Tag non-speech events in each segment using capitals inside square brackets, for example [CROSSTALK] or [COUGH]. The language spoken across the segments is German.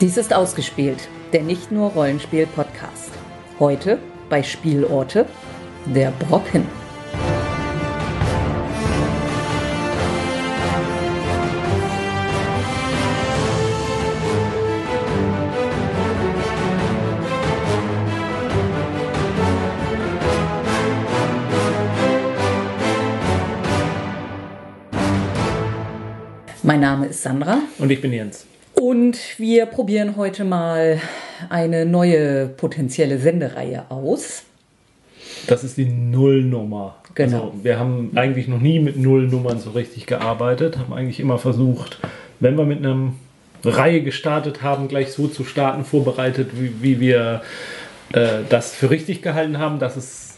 Dies ist ausgespielt, der nicht nur Rollenspiel-Podcast. Heute bei Spielorte der Brocken. Mein Name ist Sandra Und ich bin Jens. Und wir probieren heute mal eine neue potenzielle Sendereihe aus. Das ist die Nullnummer. Genau. Also wir haben eigentlich noch nie mit Nullnummern so richtig gearbeitet, haben eigentlich immer versucht, wenn wir mit einer Reihe gestartet haben, gleich so zu starten, vorbereitet, wie, wie wir äh, das für richtig gehalten haben, dass es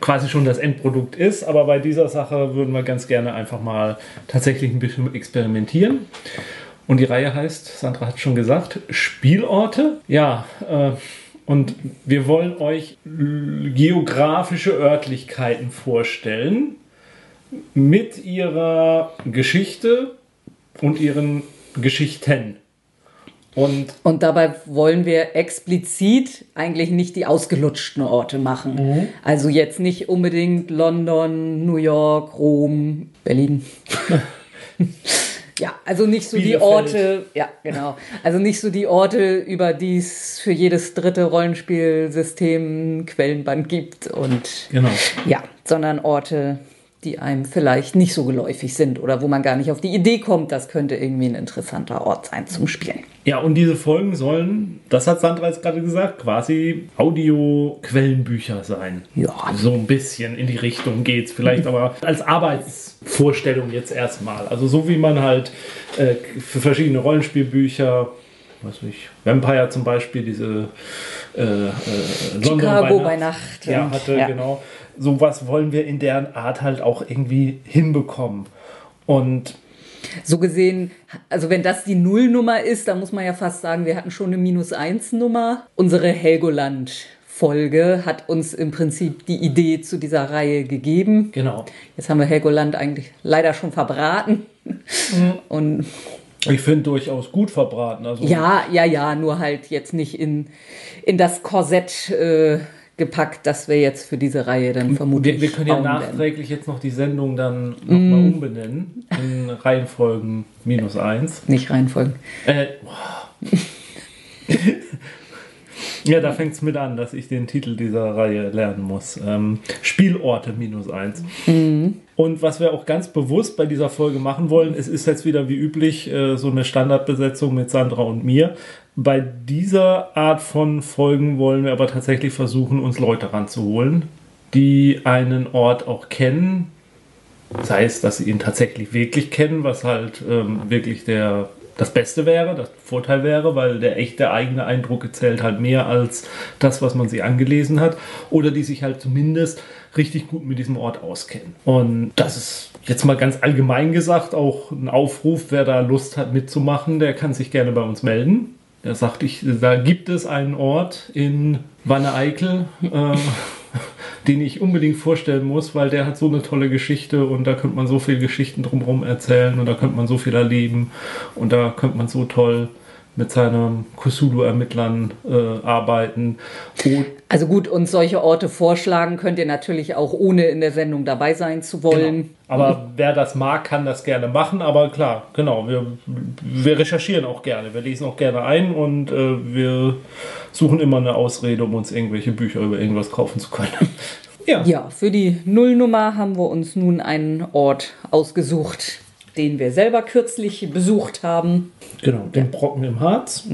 quasi schon das Endprodukt ist. Aber bei dieser Sache würden wir ganz gerne einfach mal tatsächlich ein bisschen experimentieren. Und die Reihe heißt, Sandra hat schon gesagt, Spielorte. Ja, äh, und wir wollen euch geografische Örtlichkeiten vorstellen mit ihrer Geschichte und ihren Geschichten. Und Und dabei wollen wir explizit eigentlich nicht die ausgelutschten Orte machen. Also jetzt nicht unbedingt London, New York, Rom, Berlin. [LAUGHS] ja, also nicht so die Bielefeld. Orte, ja, genau. Also nicht so die Orte, über die es für jedes dritte Rollenspielsystem Quellenband gibt und genau. ja, sondern Orte, die einem vielleicht nicht so geläufig sind oder wo man gar nicht auf die Idee kommt, das könnte irgendwie ein interessanter Ort sein zum Spielen. Ja, und diese Folgen sollen, das hat Sandra jetzt gerade gesagt, quasi Audio-Quellenbücher sein. Ja. So ein bisschen in die Richtung geht's. Vielleicht aber als Arbeitsvorstellung jetzt erstmal. Also so wie man halt äh, für verschiedene Rollenspielbücher, weiß ich, Vampire zum Beispiel, diese äh, äh, Chicago bei Nacht Ja, und- hatte, ja. genau. Sowas wollen wir in deren Art halt auch irgendwie hinbekommen. Und So gesehen, also wenn das die Nullnummer ist, dann muss man ja fast sagen, wir hatten schon eine Minus-Eins-Nummer. Unsere Helgoland-Folge hat uns im Prinzip die Idee zu dieser Reihe gegeben. genau. Jetzt haben wir Helgoland eigentlich leider schon verbraten. Und Ich finde durchaus gut verbraten. Also ja, ja, ja, nur halt jetzt nicht in, in das Korsett äh, gepackt, das wir jetzt für diese Reihe dann vermutlich Wir, wir können ja bauen werden. nachträglich jetzt noch die Sendung dann nochmal umbenennen in Reihenfolgen minus eins. Nicht reinfolgen. Äh. [LAUGHS] [LAUGHS] ja, da fängt es mit an, dass ich den Titel dieser Reihe lernen muss. Ähm, Spielorte minus eins. Und was wir auch ganz bewusst bei dieser Folge machen wollen, es ist jetzt wieder wie üblich äh, so eine Standardbesetzung mit Sandra und mir. Bei dieser Art von Folgen wollen wir aber tatsächlich versuchen, uns Leute ranzuholen, die einen Ort auch kennen, sei es, dass sie ihn tatsächlich wirklich kennen, was halt ähm, wirklich der, das Beste wäre, das Vorteil wäre, weil der echte eigene Eindruck zählt halt mehr als das, was man sie angelesen hat, oder die sich halt zumindest richtig gut mit diesem Ort auskennen. Und das ist jetzt mal ganz allgemein gesagt auch ein Aufruf, wer da Lust hat mitzumachen, der kann sich gerne bei uns melden. Der sagt, ich, da gibt es einen Ort in Wanne-Eickel, äh, [LAUGHS] [LAUGHS] den ich unbedingt vorstellen muss, weil der hat so eine tolle Geschichte und da könnte man so viele Geschichten drumherum erzählen und da könnte man so viel erleben und da könnte man so toll mit seinen Cthulhu-Ermittlern äh, arbeiten. Und Also gut, uns solche Orte vorschlagen könnt ihr natürlich auch, ohne in der Sendung dabei sein zu wollen. Genau. Aber wer das mag, kann das gerne machen. Aber klar, genau, wir, wir recherchieren auch gerne. Wir lesen auch gerne ein und äh, wir suchen immer eine Ausrede, um uns irgendwelche Bücher über irgendwas kaufen zu können. [LAUGHS] ja. Ja, für die Nullnummer haben wir uns nun einen Ort ausgesucht, den wir selber kürzlich besucht haben. Genau, den Brocken im Harz.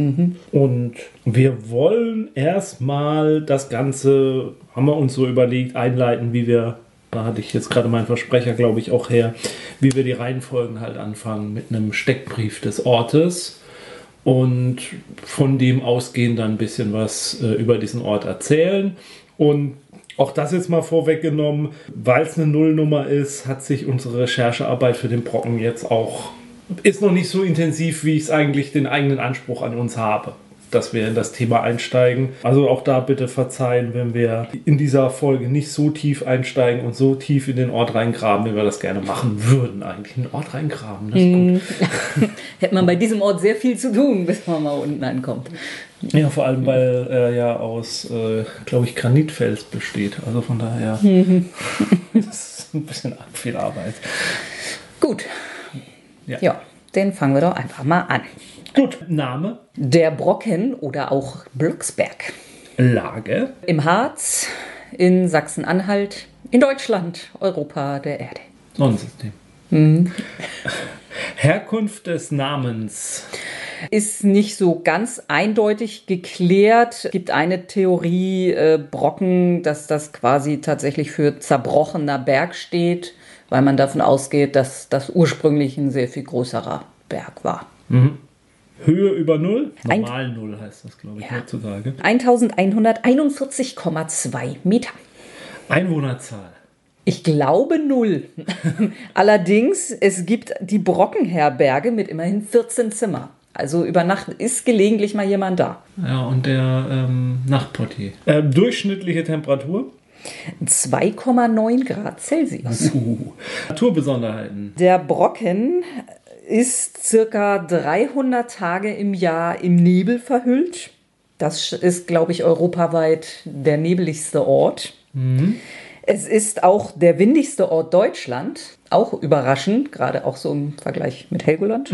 Und wir wollen erstmal das Ganze, haben wir uns so überlegt, einleiten, wie wir, da hatte ich jetzt gerade meinen Versprecher, glaube ich, auch her, wie wir die Reihenfolgen halt anfangen mit einem Steckbrief des Ortes und von dem ausgehend dann ein bisschen was äh, über diesen Ort erzählen. Und auch das jetzt mal vorweggenommen, weil es eine Nullnummer ist, hat sich unsere Recherchearbeit für den Brocken jetzt auch, ist noch nicht so intensiv, wie ich es eigentlich den eigenen Anspruch an uns habe. dass wir in das Thema einsteigen. Also auch da bitte verzeihen, wenn wir in dieser Folge nicht so tief einsteigen und so tief in den Ort reingraben, wie wir das gerne machen würden. Eigentlich in den Ort reingraben, das ist gut. [LAUGHS] Hätte man bei diesem Ort sehr viel zu tun, bis man mal unten ankommt. Ja, vor allem, weil er ja aus, äh, glaube ich, Granitfels besteht. Also von daher das [LAUGHS] ist ein bisschen viel Arbeit. Gut. Ja. Ja, den fangen wir doch einfach mal an. Gut, Name, Der Brocken oder auch Blocksberg. Lage, Im Harz, in Sachsen-Anhalt, in Deutschland, Europa der Erde. Sonnensystem. Herkunft des Namens. Ist nicht so ganz eindeutig geklärt. Es gibt eine Theorie, äh, Brocken, dass das quasi tatsächlich für zerbrochener Berg steht, weil man davon ausgeht, dass das ursprünglich ein sehr viel größerer Berg war. Höhe über Null. Ein- Normal Null heißt das, glaube ich, Ja. heutzutage. 1141,2 Meter. Einwohnerzahl. Ich glaube null. [LAUGHS] Allerdings, es gibt die Brockenherberge mit immerhin 14 Zimmer. Also über Nacht ist gelegentlich mal jemand da. Ja, und der ähm, Nachtportier. Äh, durchschnittliche Temperatur. 2,9 Grad Celsius. [LAUGHS] Uh. Naturbesonderheiten. Der Brocken ist circa 300 Tage im Jahr im Nebel verhüllt. Das ist, glaube ich, europaweit der nebeligste Ort. Es ist auch der windigste Ort Deutschland. Auch überraschend, gerade auch so im Vergleich mit Helgoland.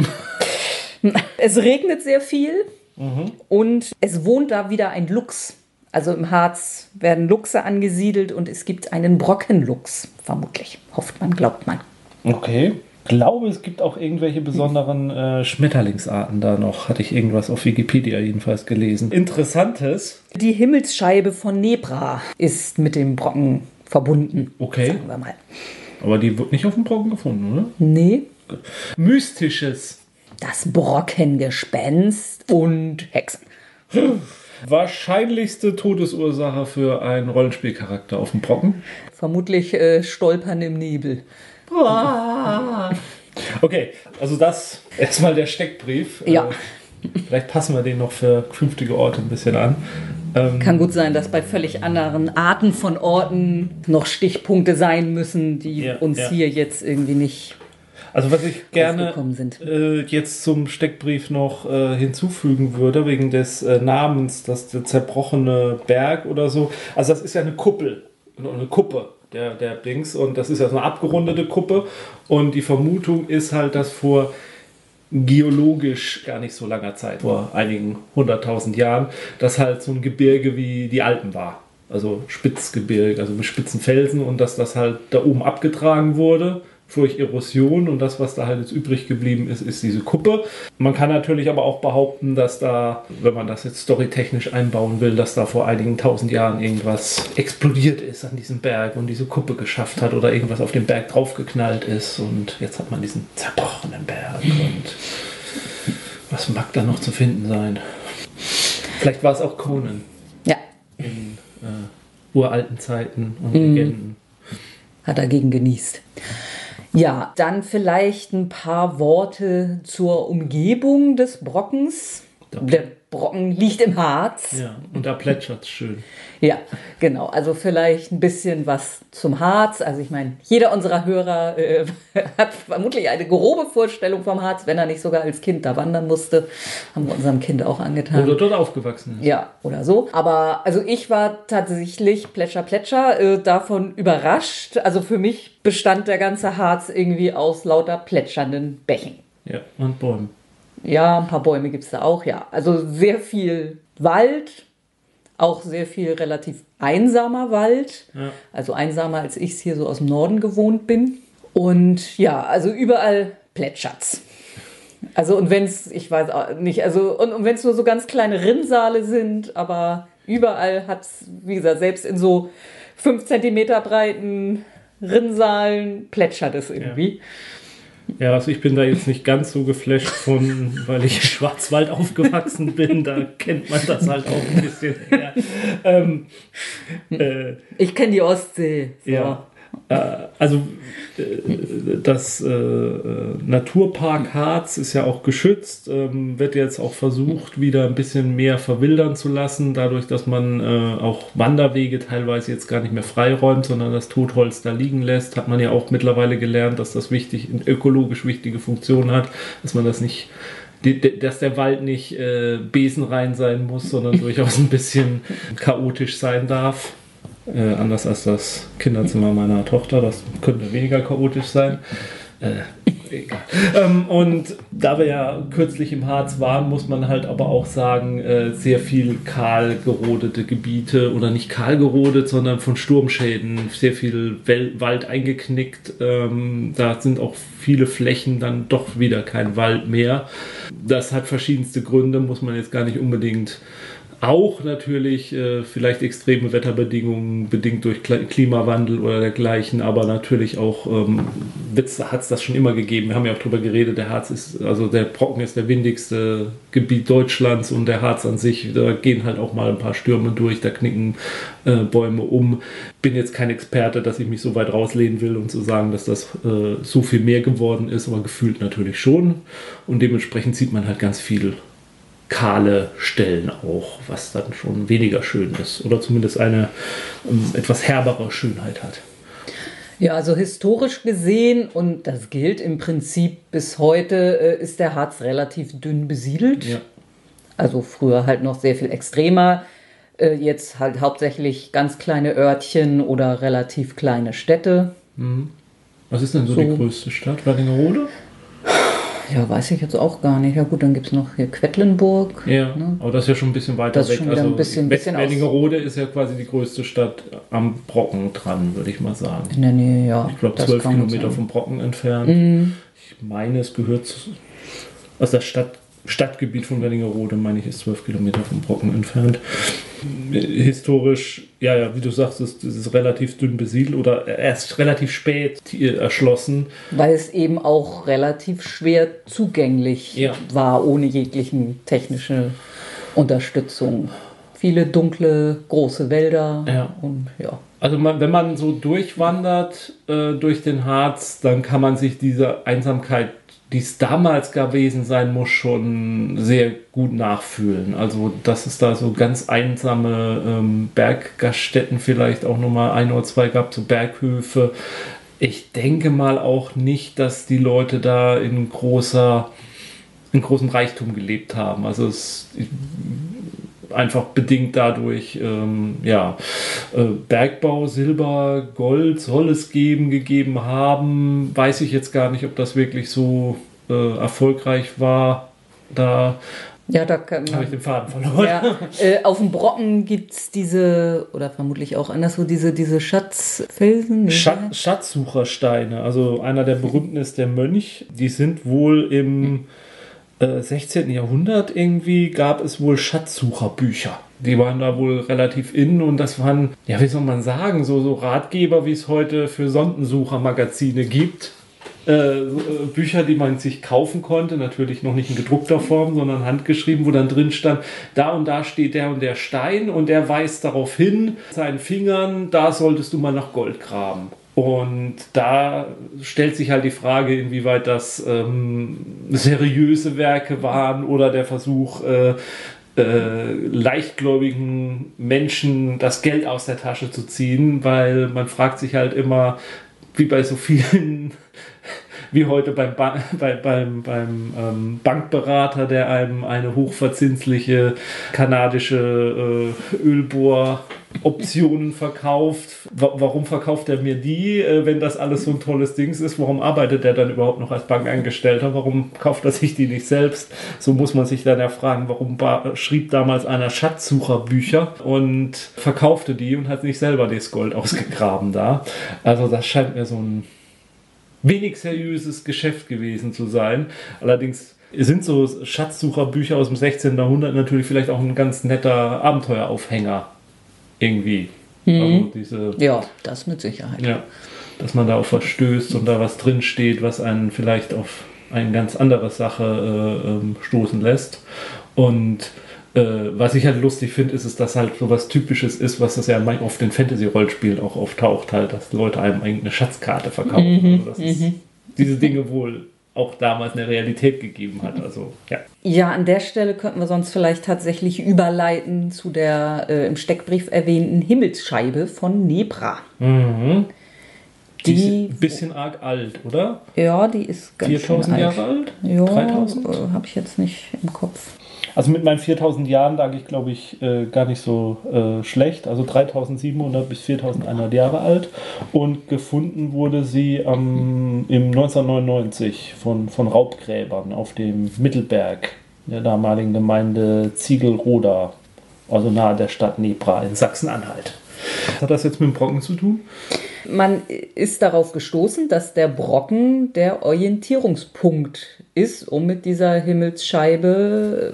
[LAUGHS] es regnet sehr viel und es wohnt da wieder ein Luchs. Also im Harz werden Luchse angesiedelt und es gibt einen Brockenluchs, vermutlich. Hofft man, glaubt man. Okay. Glaube, es gibt auch irgendwelche besonderen äh, Schmetterlingsarten da noch. Hatte ich irgendwas auf Wikipedia jedenfalls gelesen. Interessantes. Die Himmelsscheibe von Nebra ist mit dem Brocken verbunden. Okay. Sagen wir mal. Aber die wird nicht auf dem Brocken gefunden, oder? Nee, Mystisches. das Brockengespenst und Hexen. Wahrscheinlichste Todesursache für einen Rollenspielcharakter auf dem Brocken. Vermutlich äh, Stolpern im Nebel. [LAUGHS] Okay, also das erstmal der Steckbrief. Ja. Äh, vielleicht passen wir den noch für künftige Orte ein bisschen an. Ähm, Kann gut sein, dass bei völlig anderen Arten von Orten noch Stichpunkte sein müssen, die Ja, uns ja. hier jetzt irgendwie nicht. Also was ich gerne äh, jetzt zum Steckbrief noch äh, hinzufügen würde, wegen des äh, Namens, dass der zerbrochene Berg oder so. Also das ist ja eine Kuppel, eine Kuppe der, der Dings und das ist ja so eine abgerundete Kuppe und die Vermutung ist halt, dass vor geologisch gar nicht so langer Zeit, vor einigen hunderttausend Jahren, dass halt so ein Gebirge wie die Alpen war. Also Spitzgebirge, also mit spitzen Felsen und dass das halt da oben abgetragen wurde durch Erosion und das, was da halt jetzt übrig geblieben ist, ist diese Kuppe. Man kann natürlich aber auch behaupten, dass da, wenn man das jetzt storytechnisch einbauen will, dass da vor einigen tausend Jahren irgendwas explodiert ist an diesem Berg und diese Kuppe geschafft hat oder irgendwas auf den Berg draufgeknallt ist und jetzt hat man diesen zerbrochenen Berg und was mag da noch zu finden sein? Vielleicht war es auch Conan Ja, in äh, uralten Zeiten und Legenden. hat dagegen genießt. Ja, dann vielleicht ein paar Worte zur Umgebung des Brockens. Der Brocken liegt im Harz. Ja, und da plätschert es schön. Ja, genau. Also vielleicht ein bisschen was zum Harz. Also ich meine, jeder unserer Hörer äh, [LAUGHS] hat vermutlich eine grobe Vorstellung vom Harz, wenn er nicht sogar als Kind da wandern musste. Haben wir unserem Kind auch angetan. Oder dort aufgewachsen ist. Ja, oder so. Aber also ich war tatsächlich Plätscher Plätscher äh, davon überrascht. Also für mich bestand der ganze Harz irgendwie aus lauter plätschernden Bächen. Ja, und Bäumen. Ja, ein paar Bäume gibt es da auch, ja. Also sehr viel Wald, auch sehr viel relativ einsamer Wald. Ja. Also einsamer, als ich es hier so aus dem Norden gewohnt bin. Und ja, also überall plätschert's. Also und wenn es, ich weiß auch nicht, also und, und wenn es nur so ganz kleine Rinnsale sind, aber überall hat es, wie gesagt, selbst in so fünf Zentimeter breiten Rinnsalen plätschert es irgendwie. Ja, also ich bin da jetzt nicht ganz so geflasht von, weil ich Schwarzwald aufgewachsen bin. Da kennt man das halt auch ein bisschen her. Ähm, äh, Ich kenne die Ostsee. So. ja. Äh, also äh, das äh, Naturpark Harz ist ja auch geschützt, ähm, wird jetzt auch versucht, wieder ein bisschen mehr verwildern zu lassen, dadurch, dass man auch Wanderwege teilweise jetzt gar nicht mehr freiräumt, sondern das Totholz da liegen lässt. Hat man ja auch mittlerweile gelernt, dass das wichtig, ökologisch wichtige Funktion hat, dass man das nicht dass der Wald nicht äh, besenrein sein muss, sondern durchaus ein bisschen chaotisch sein darf. Äh, anders als das Kinderzimmer meiner Tochter, das könnte weniger chaotisch sein. Äh, egal. Ähm, und da wir ja kürzlich im Harz waren, muss man halt aber auch sagen, äh, sehr viel kahl gerodete Gebiete oder nicht kahl gerodet, sondern von Sturmschäden, sehr viel Wel Wald eingeknickt. Ähm, da sind auch viele Flächen dann doch wieder kein Wald mehr. Das hat verschiedenste Gründe, muss man jetzt gar nicht unbedingt auch natürlich äh, vielleicht extreme Wetterbedingungen bedingt durch Klimawandel oder dergleichen, aber natürlich auch ähm, hat es das schon immer gegeben. Wir haben ja auch darüber geredet, der Harz ist, also der Brocken ist der windigste Gebiet Deutschlands und der Harz an sich, da gehen halt auch mal ein paar Stürme durch, da knicken äh, Bäume um. Bin jetzt kein Experte, dass ich mich so weit rauslehnen will und zu sagen, dass das äh, so viel mehr geworden ist, aber gefühlt natürlich schon. Und dementsprechend sieht man halt ganz viel kahle Stellen auch, was dann schon weniger schön ist oder zumindest eine ähm, etwas herbere Schönheit hat. Ja, also historisch gesehen, und das gilt im Prinzip bis heute, äh, ist der Harz relativ dünn besiedelt. Ja. Also früher halt noch sehr viel extremer. Äh, jetzt halt hauptsächlich ganz kleine Örtchen oder relativ kleine Städte. Mhm. Was ist denn so, so die größte Stadt? Werlingerode? Ja, weiß ich jetzt auch gar nicht. Ja gut, dann gibt es noch hier Quedlinburg. Ja, ne? aber das ist ja schon ein bisschen weiter das weg. Ist schon also ein bisschen, bisschen Werlingerode ist ja quasi die größte Stadt am Brocken dran, würde ich mal sagen. In der Nähe, ja. Ich glaube, zwölf Kilometer vom Brocken entfernt. Mhm. Ich meine, es gehört zu, also das Stadt, Stadtgebiet von Werlingerode, meine ich, ist zwölf Kilometer vom Brocken entfernt historisch, ja, ja, wie du sagst, ist, ist relativ dünn besiedelt oder erst relativ spät erschlossen. Weil es eben auch relativ schwer zugänglich ja. war, ohne jeglichen technische Unterstützung. Viele dunkle, große Wälder ja. und ja. Also man, wenn man so durchwandert äh, durch den Harz, dann kann man sich diese Einsamkeit die es damals gewesen sein muss, schon sehr gut nachfühlen. Also, dass es da so ganz einsame ähm, Berggaststätten vielleicht auch nochmal ein oder zwei gab, so Berghöfe. Ich denke mal auch nicht, dass die Leute da in großer, in großem Reichtum gelebt haben. Also es einfach bedingt dadurch, ähm, ja, äh, Bergbau, Silber, Gold soll es geben, gegeben haben. Weiß ich jetzt gar nicht, ob das wirklich so äh, erfolgreich war. Da ja, da habe ich den Faden verloren. Ja, äh, auf dem Brocken gibt es diese, oder vermutlich auch anderswo, diese, diese Schatzfelsen. Schat Schatzsuchersteine. Also einer der berühmten ist der Mönch. Die sind wohl im äh, 16. Jahrhundert irgendwie gab es wohl Schatzsucherbücher. Die waren da wohl relativ in und das waren, ja, wie soll man sagen, so, so Ratgeber, wie es heute für Sondensuchermagazine gibt. Äh, Bücher, die man sich kaufen konnte, natürlich noch nicht in gedruckter Form, sondern handgeschrieben, wo dann drin stand, da und da steht der und der Stein und der weist darauf hin, seinen Fingern, da solltest du mal nach Gold graben. Und da stellt sich halt die Frage, inwieweit das ähm, seriöse Werke waren oder der Versuch, äh, äh, leichtgläubigen Menschen das Geld aus der Tasche zu ziehen, weil man fragt sich halt immer, wie bei so vielen [LAUGHS] wie heute beim, ba bei, beim, beim ähm, Bankberater, der einem eine hochverzinsliche kanadische äh, Ölbohr Optionen verkauft. warum verkauft er mir die, äh, wenn das alles so ein tolles Ding ist? Warum arbeitet er dann überhaupt noch als Bankangestellter? Warum kauft er sich die nicht selbst? So muss man sich dann ja fragen, warum schrieb damals einer Schatzsucherbücher und verkaufte die und hat nicht selber das Gold ausgegraben da. Also das scheint mir so ein wenig seriöses Geschäft gewesen zu sein. Allerdings sind so Schatzsucherbücher aus dem 16. Jahrhundert natürlich vielleicht auch ein ganz netter Abenteueraufhänger irgendwie. Mhm. Also diese, ja, das mit Sicherheit. Ja, dass man da auf was stößt und da was drinsteht, was einen vielleicht auf eine ganz andere Sache äh, ähm, stoßen lässt. Und äh, was ich halt lustig finde, ist, ist, dass halt so was Typisches ist, was das ja oft in Fantasy-Rollenspielen auch auftaucht, halt, dass Leute einem eigentlich eine Schatzkarte verkaufen. Mhm, also ist, diese Dinge wohl auch damals eine Realität gegeben hat. Also, ja. ja, an der Stelle könnten wir sonst vielleicht tatsächlich überleiten zu der äh, im Steckbrief erwähnten Himmelsscheibe von Nebra. Mhm. Die, die ist ein bisschen arg alt, oder? Ja, die ist ganz 4000 Jahre alt? Ja, 3000? Äh, habe ich jetzt nicht im Kopf. Also mit meinen 4000 Jahren lag ich, glaube ich, äh, gar nicht so äh, schlecht. Also 3700 bis 4100 Jahre alt. Und gefunden wurde sie ähm, im 1999 von, von Raubgräbern auf dem Mittelberg der damaligen Gemeinde Ziegelroda, also nahe der Stadt Nebra in Sachsen-Anhalt. Was hat das jetzt mit dem Brocken zu tun? Man ist darauf gestoßen, dass der Brocken der Orientierungspunkt ist, um mit dieser Himmelsscheibe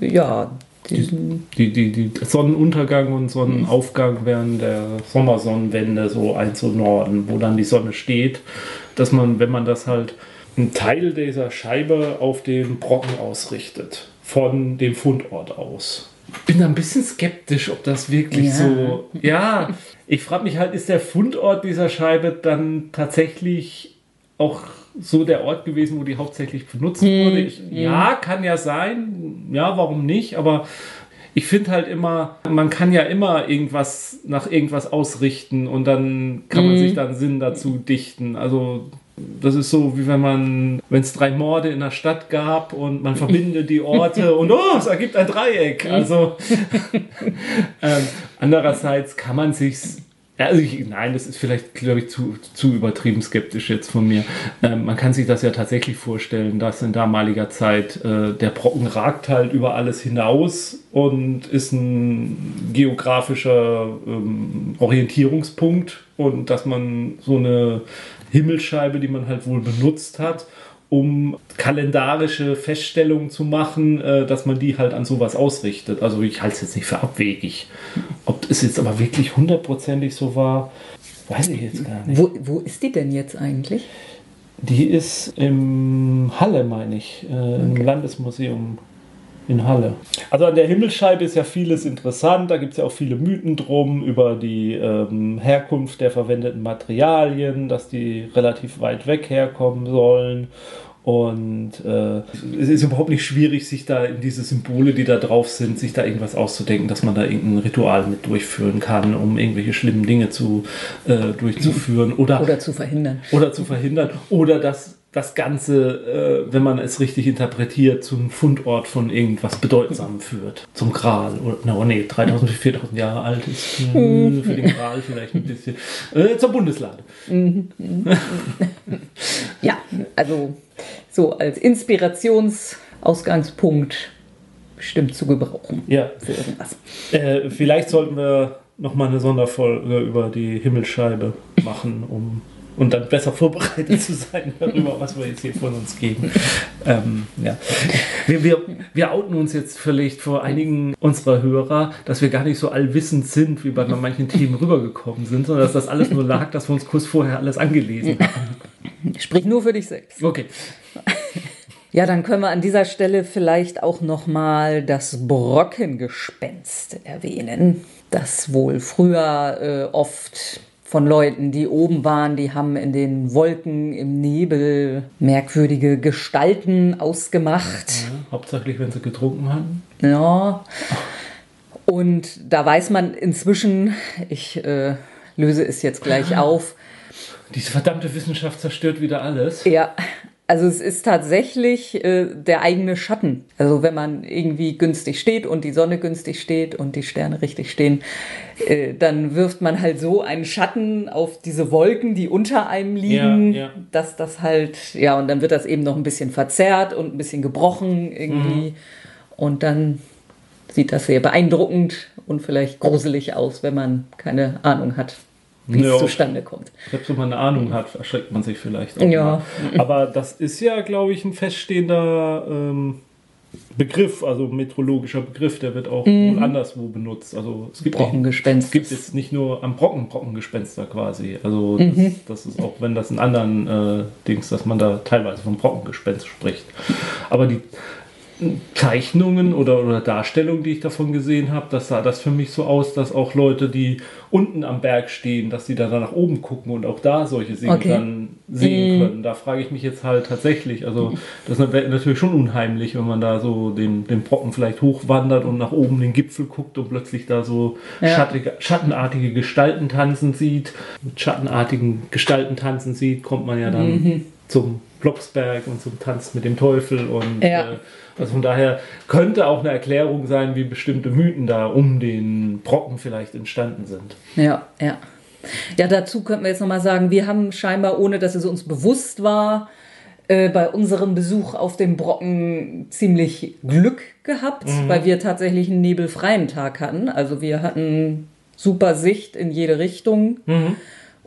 äh, ja die, die, die, die, Sonnenuntergang und Sonnenaufgang während der Sommersonnenwende so einzunorden, wo dann die Sonne steht, dass man, wenn man das halt einen Teil dieser Scheibe auf den Brocken ausrichtet, von dem Fundort aus bin da ein bisschen skeptisch, ob das wirklich ja. so. Ja, ich frage mich halt, ist der Fundort dieser Scheibe dann tatsächlich auch so der Ort gewesen, wo die hauptsächlich benutzt hm, wurde? Ich, hm. Ja, kann ja sein. Ja, warum nicht? Aber ich finde halt immer, man kann ja immer irgendwas nach irgendwas ausrichten und dann kann man hm. sich dann Sinn dazu dichten. Also das ist so, wie wenn man, wenn es drei Morde in der Stadt gab und man verbindet die Orte [LAUGHS] und oh, es ergibt ein Dreieck. Also [LAUGHS] ähm, andererseits kann man sich also ich, nein, das ist vielleicht, glaube ich, zu, zu übertrieben skeptisch jetzt von mir. Ähm, man kann sich das ja tatsächlich vorstellen, dass in damaliger Zeit äh, der Brocken ragt halt über alles hinaus und ist ein geografischer ähm, Orientierungspunkt und dass man so eine Himmelsscheibe, die man halt wohl benutzt hat, um kalendarische Feststellungen zu machen, äh, dass man die halt an sowas ausrichtet. Also ich halte es jetzt nicht für abwegig. Ob es jetzt aber wirklich hundertprozentig so war, weiß ich jetzt gar nicht. Wo, wo ist die denn jetzt eigentlich? Die ist im Halle, meine ich, äh, okay. im Landesmuseum in Halle. Also an der Himmelsscheibe ist ja vieles interessant. Da gibt es ja auch viele Mythen drum über die ähm, Herkunft der verwendeten Materialien, dass die relativ weit weg herkommen sollen. Und äh, es ist überhaupt nicht schwierig, sich da in diese Symbole, die da drauf sind, sich da irgendwas auszudenken, dass man da irgendein Ritual mit durchführen kann, um irgendwelche schlimmen Dinge zu, äh, durchzuführen. Oder, oder zu verhindern. Oder zu verhindern. Oder dass das Ganze, äh, wenn man es richtig interpretiert, zum Fundort von irgendwas Bedeutsamem führt. Zum Gral. Oder, no, nee, 3000, 4000 Jahre alt ist äh, für den Gral vielleicht ein bisschen. Äh, zur Bundeslade. ja, also so als Inspirationsausgangspunkt bestimmt zu gebrauchen. Ja. Für irgendwas. Äh, vielleicht sollten wir nochmal eine Sonderfolge über die Himmelsscheibe machen, um und dann besser vorbereitet zu sein [LAUGHS] darüber, was wir jetzt hier von uns geben. Ähm, ja. wir, wir, wir outen uns jetzt vielleicht vor einigen unserer Hörer, dass wir gar nicht so allwissend sind, wie bei manchen Themen rübergekommen sind, sondern dass das alles nur lag, dass wir uns kurz vorher alles angelesen haben. Sprich nur für dich selbst. Okay. Ja, dann können wir an dieser Stelle vielleicht auch noch mal das Brockengespenst erwähnen, das wohl früher äh, oft von Leuten, die oben waren, die haben in den Wolken, im Nebel merkwürdige Gestalten ausgemacht. Ja, hauptsächlich, wenn sie getrunken haben. Ja. Und da weiß man inzwischen, ich äh, löse es jetzt gleich auf. Diese verdammte Wissenschaft zerstört wieder alles. Ja, also es ist tatsächlich äh, der eigene Schatten. Also wenn man irgendwie günstig steht und die Sonne günstig steht und die Sterne richtig stehen, äh, dann wirft man halt so einen Schatten auf diese Wolken, die unter einem liegen, ja, ja. dass das halt, ja, und dann wird das eben noch ein bisschen verzerrt und ein bisschen gebrochen irgendwie. Mhm. Und dann sieht das sehr beeindruckend und vielleicht gruselig aus, wenn man keine Ahnung hat wie ja, es zustande kommt. Selbst wenn man eine Ahnung hat, erschreckt man sich vielleicht. Auch ja. Mal. Aber das ist ja, glaube ich, ein feststehender ähm, Begriff, also metrologischer Begriff, der wird auch mhm. wohl anderswo benutzt. Also es gibt Brockengespenst. Es gibt jetzt nicht nur am Brocken Brockengespenster quasi. Also das, mhm. das, ist auch, wenn das in anderen äh, Dings, dass man da teilweise vom Brockengespenst spricht. Aber die Zeichnungen oder, oder Darstellungen, die ich davon gesehen habe, das sah das für mich so aus, dass auch Leute, die unten am Berg stehen, dass sie dann nach oben gucken und auch da solche Dinge okay. dann sehen mm. können. Da frage ich mich jetzt halt tatsächlich, also das ist natürlich schon unheimlich, wenn man da so den, den Brocken vielleicht hochwandert und nach oben den Gipfel guckt und plötzlich da so ja. schattige, schattenartige Gestalten tanzen sieht. Mit schattenartigen Gestalten tanzen sieht, kommt man ja dann mhm. zum Blocksberg und zum Tanz mit dem Teufel und ja. äh, also von daher könnte auch eine Erklärung sein, wie bestimmte Mythen da um den Brocken vielleicht entstanden sind. Ja, ja. Ja, dazu könnten wir jetzt nochmal sagen, wir haben scheinbar, ohne dass es uns bewusst war, äh, bei unserem Besuch auf dem Brocken ziemlich Glück gehabt, mhm. weil wir tatsächlich einen nebelfreien Tag hatten. Also wir hatten super Sicht in jede Richtung. Mhm.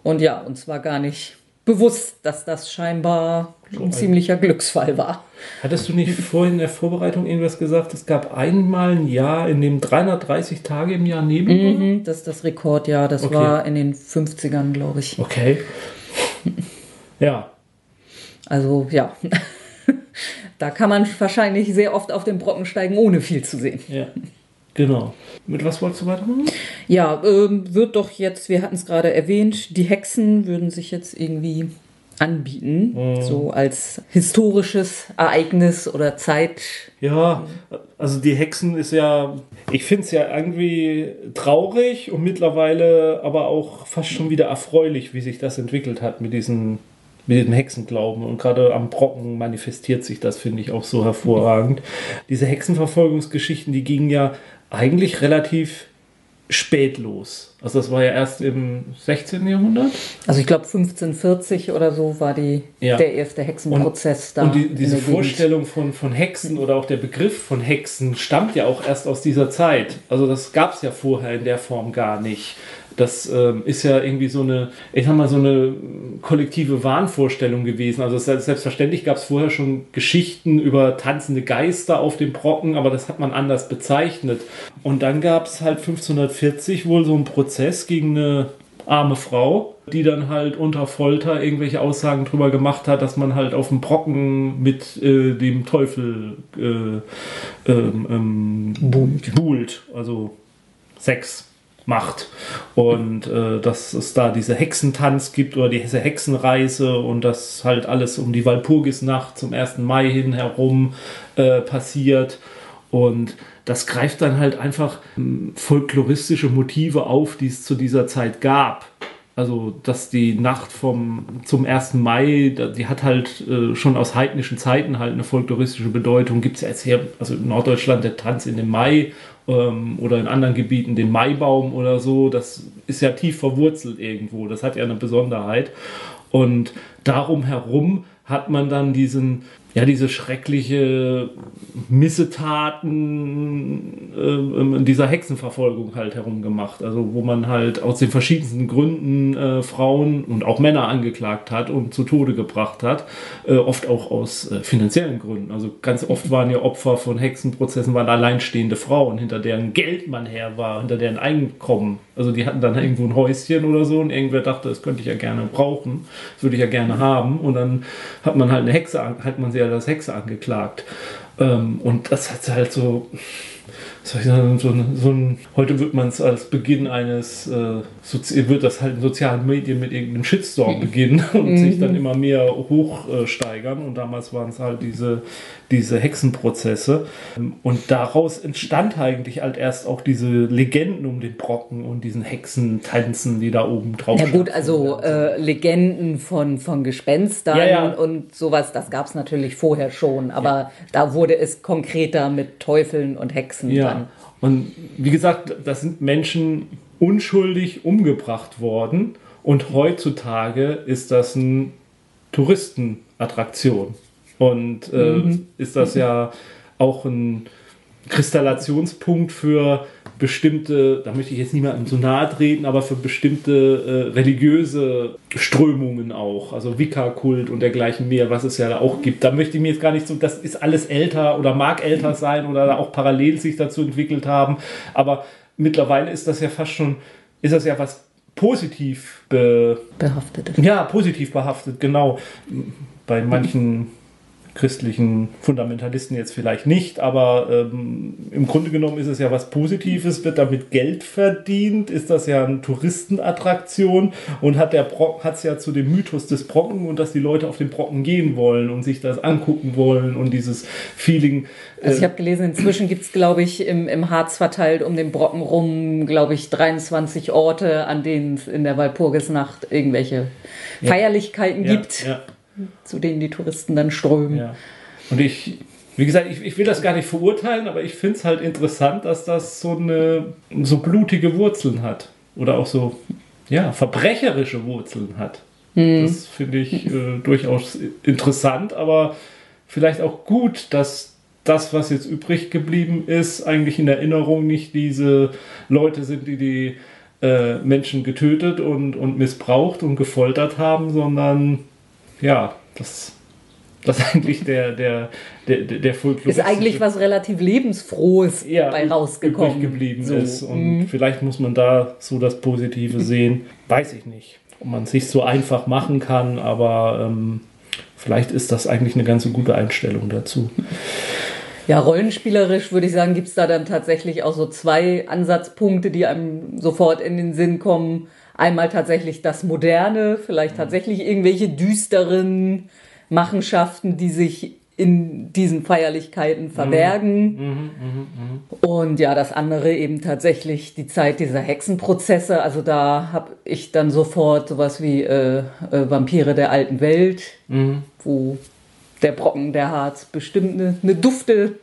Und ja, uns war gar nicht bewusst, dass das scheinbar ein ziemlicher Glücksfall war. Hattest du nicht vorhin in der Vorbereitung irgendwas gesagt? Es gab einmal ein Jahr, in dem 330 Tage im Jahr Nebel war? Mhm, das ist das Rekordjahr. Das okay. war in den 50ern, glaube ich. Okay. Ja. Also, ja. [LAUGHS] da kann man wahrscheinlich sehr oft auf den Brocken steigen, ohne viel zu sehen. Ja. Genau. Mit was wolltest du weitermachen? Ja, ähm, wird doch jetzt, wir hatten es gerade erwähnt, die Hexen würden sich jetzt irgendwie anbieten, mhm. so als historisches Ereignis oder Zeit. Ja, also die Hexen ist ja, ich finde es ja irgendwie traurig und mittlerweile aber auch fast schon wieder erfreulich, wie sich das entwickelt hat mit diesen mit dem Hexenglauben. Und gerade am Brocken manifestiert sich das, finde ich, auch so hervorragend. Diese Hexenverfolgungsgeschichten, die gingen ja eigentlich relativ spät los. Also das war ja erst im 16. Jahrhundert. Also ich glaube 1540 oder so war die, ja. der erste Hexenprozess und, da. Und die, diese Vorstellung von, von Hexen oder auch der Begriff von Hexen stammt ja auch erst aus dieser Zeit. Also das gab es ja vorher in der Form gar nicht. Das ähm, ist ja irgendwie so eine, ich sag mal, so eine kollektive Wahnvorstellung gewesen. Also selbstverständlich gab es vorher schon Geschichten über tanzende Geister auf dem Brocken, aber das hat man anders bezeichnet. Und dann gab es halt 1540 wohl so einen Prozess gegen eine arme Frau, die dann halt unter Folter irgendwelche Aussagen drüber gemacht hat, dass man halt auf dem Brocken mit äh, dem Teufel äh, ähm, ähm, buhlt. Also Sex macht. Und äh, dass es da diese Hexentanz gibt oder diese Hexenreise und das halt alles um die Walpurgisnacht zum 1. Mai hin herum äh, passiert. Und das greift dann halt einfach hm, folkloristische Motive auf, die es zu dieser Zeit gab. Also, dass die Nacht vom, zum 1. Mai, die hat halt äh, schon aus heidnischen Zeiten halt eine folkloristische Bedeutung. Gibt es ja jetzt hier, also in Norddeutschland der Tanz in dem Mai ähm, oder in anderen Gebieten den Maibaum oder so. Das ist ja tief verwurzelt irgendwo. Das hat ja eine Besonderheit. Und darum herum hat man dann diesen ja, diese schreckliche Missetaten äh, dieser Hexenverfolgung halt herumgemacht. Also wo man halt aus den verschiedensten Gründen äh, Frauen und auch Männer angeklagt hat und zu Tode gebracht hat. Äh, oft auch aus äh, finanziellen Gründen. Also ganz oft waren ja Opfer von Hexenprozessen waren alleinstehende Frauen, hinter deren Geld man her war, hinter deren Einkommen. Also die hatten dann irgendwo ein Häuschen oder so und irgendwer dachte, das könnte ich ja gerne brauchen, das würde ich ja gerne haben. Und dann hat man halt eine Hexe, hat man sie ja als Hexe angeklagt. Ähm, und das hat halt so soll ich sagen, so, ein, so ein, heute wird man es als Beginn eines, äh, wird das halt in sozialen Medien mit irgendeinem Shitstorm [LAUGHS] beginnen und mhm. sich dann immer mehr hochsteigern. Äh, und damals waren es halt diese, diese Hexenprozesse. Und daraus entstand eigentlich halt erst auch diese Legenden um den Brocken und diesen Hexentänzen, die da oben drauf Ja gut, also äh, Legenden von, von Gespenstern ja, ja. und sowas, das gab es natürlich vorher schon, aber ja. da wurde es konkreter mit Teufeln und Hexen ja. dann. Und wie gesagt, das sind Menschen unschuldig umgebracht worden und heutzutage ist das eine Touristenattraktion. Und äh, mhm. ist das ja auch ein Kristallationspunkt für bestimmte, da möchte ich jetzt niemandem so nahe treten, aber für bestimmte äh, religiöse Strömungen auch, also Wicca-Kult und dergleichen mehr, was es ja da auch gibt. Da möchte ich mir jetzt gar nicht so, das ist alles älter oder mag älter sein oder da auch parallel sich dazu entwickelt haben, aber mittlerweile ist das ja fast schon, ist das ja was positiv be behaftet. Ja, positiv behaftet, genau. Bei manchen christlichen Fundamentalisten jetzt vielleicht nicht, aber ähm, im Grunde genommen ist es ja was Positives, wird damit Geld verdient, ist das ja eine Touristenattraktion und hat der hat es ja zu dem Mythos des Brocken und dass die Leute auf den Brocken gehen wollen und sich das angucken wollen und dieses Feeling. Äh also ich habe gelesen, inzwischen gibt es, glaube ich, im, im Harz verteilt um den Brocken rum, glaube ich, 23 Orte, an denen es in der Walpurgisnacht irgendwelche ja. Feierlichkeiten ja, gibt. Ja zu denen die Touristen dann strömen. Ja. Und ich, wie gesagt, ich, ich will das gar nicht verurteilen, aber ich finde es halt interessant, dass das so eine so blutige Wurzeln hat. Oder auch so, ja, verbrecherische Wurzeln hat. Mhm. Das finde ich äh, durchaus interessant, aber vielleicht auch gut, dass das, was jetzt übrig geblieben ist, eigentlich in Erinnerung nicht diese Leute sind, die die äh, Menschen getötet und, und missbraucht und gefoltert haben, sondern ja, das, das eigentlich der, der, der, der Ist eigentlich was relativ Lebensfrohes ja, bei rausgekommen. geblieben so. ist. Und mhm. vielleicht muss man da so das Positive sehen. Weiß ich nicht, ob man es sich so einfach machen kann, aber ähm, vielleicht ist das eigentlich eine ganz gute Einstellung dazu. Ja, rollenspielerisch würde ich sagen, gibt es da dann tatsächlich auch so zwei Ansatzpunkte, die einem sofort in den Sinn kommen. Einmal tatsächlich das Moderne, vielleicht tatsächlich irgendwelche düsteren Machenschaften, die sich in diesen Feierlichkeiten verbergen. Mhm, mh, mh, mh. Und ja, das andere eben tatsächlich die Zeit dieser Hexenprozesse. Also da habe ich dann sofort sowas wie äh, äh, Vampire der alten Welt, mhm. wo der Brocken der Harz bestimmt eine, eine dufte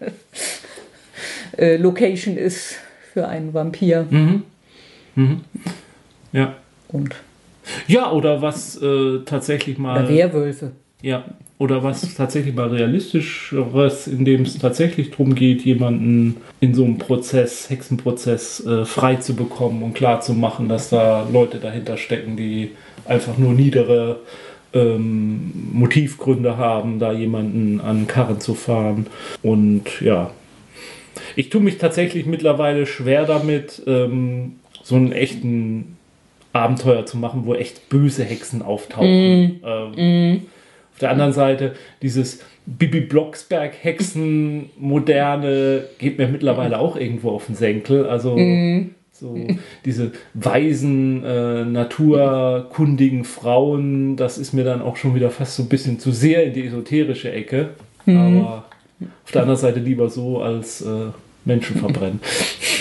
[LAUGHS] äh, Location ist für einen Vampir. Mhm. Mhm. Ja. Und ja, oder was äh, tatsächlich mal. Oder Werwölfe. Ja, oder was tatsächlich mal realistischeres, in dem es tatsächlich darum geht, jemanden in so einem Prozess, Hexenprozess, äh, frei zu bekommen und klar zu machen, dass da Leute dahinter stecken, die einfach nur niedere ähm, Motivgründe haben, da jemanden an Karren zu fahren. Und ja, ich tue mich tatsächlich mittlerweile schwer damit, ähm, so einen echten Abenteuer zu machen, wo echt böse Hexen auftauchen. Mm. Ähm, mm. Auf der anderen Seite dieses Bibi Blocksberg Hexen moderne geht mir mittlerweile auch irgendwo auf den Senkel. Also mm. so diese weisen äh, naturkundigen Frauen, das ist mir dann auch schon wieder fast so ein bisschen zu sehr in die esoterische Ecke. Mm. Aber auf der anderen Seite lieber so als äh, Menschen verbrennen. [LAUGHS]